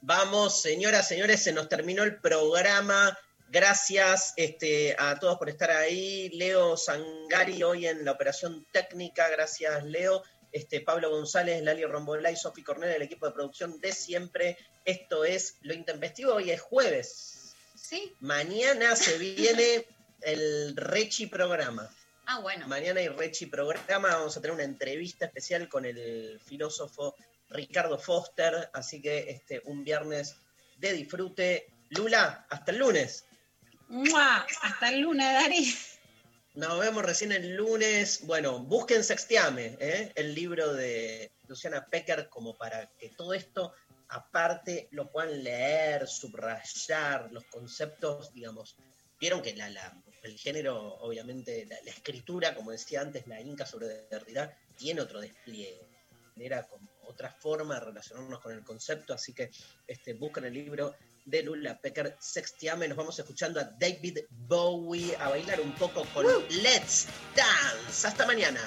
Vamos, señoras, señores, se nos terminó el programa. Gracias este, a todos por estar ahí. Leo Sangari hoy en la operación técnica. Gracias, Leo. Este, Pablo González, Lali Rombolay, Sofi Cornell, el equipo de producción de siempre. Esto es Lo Intempestivo. Hoy es jueves. Sí. Mañana se viene el Rechi programa. Ah, bueno. Mañana hay Rechi programa, vamos a tener una entrevista especial con el filósofo Ricardo Foster, así que este, un viernes de disfrute. Lula, hasta el lunes. ¡Mua! Hasta el lunes, Dari. Nos vemos recién el lunes. Bueno, busquen Sextiame, ¿eh? el libro de Luciana Pecker, como para que todo esto, aparte, lo puedan leer, subrayar, los conceptos, digamos. Vieron que la, la- el género, obviamente, la, escritura, como decía antes, la Inca sobre Derrida, tiene otro despliegue. Era como otra forma de relacionarnos con el concepto, así que este, busquen el libro de Lula Pecker, Sextiame. Nos vamos escuchando a David Bowie a bailar un poco con Let's Dance. Hasta mañana.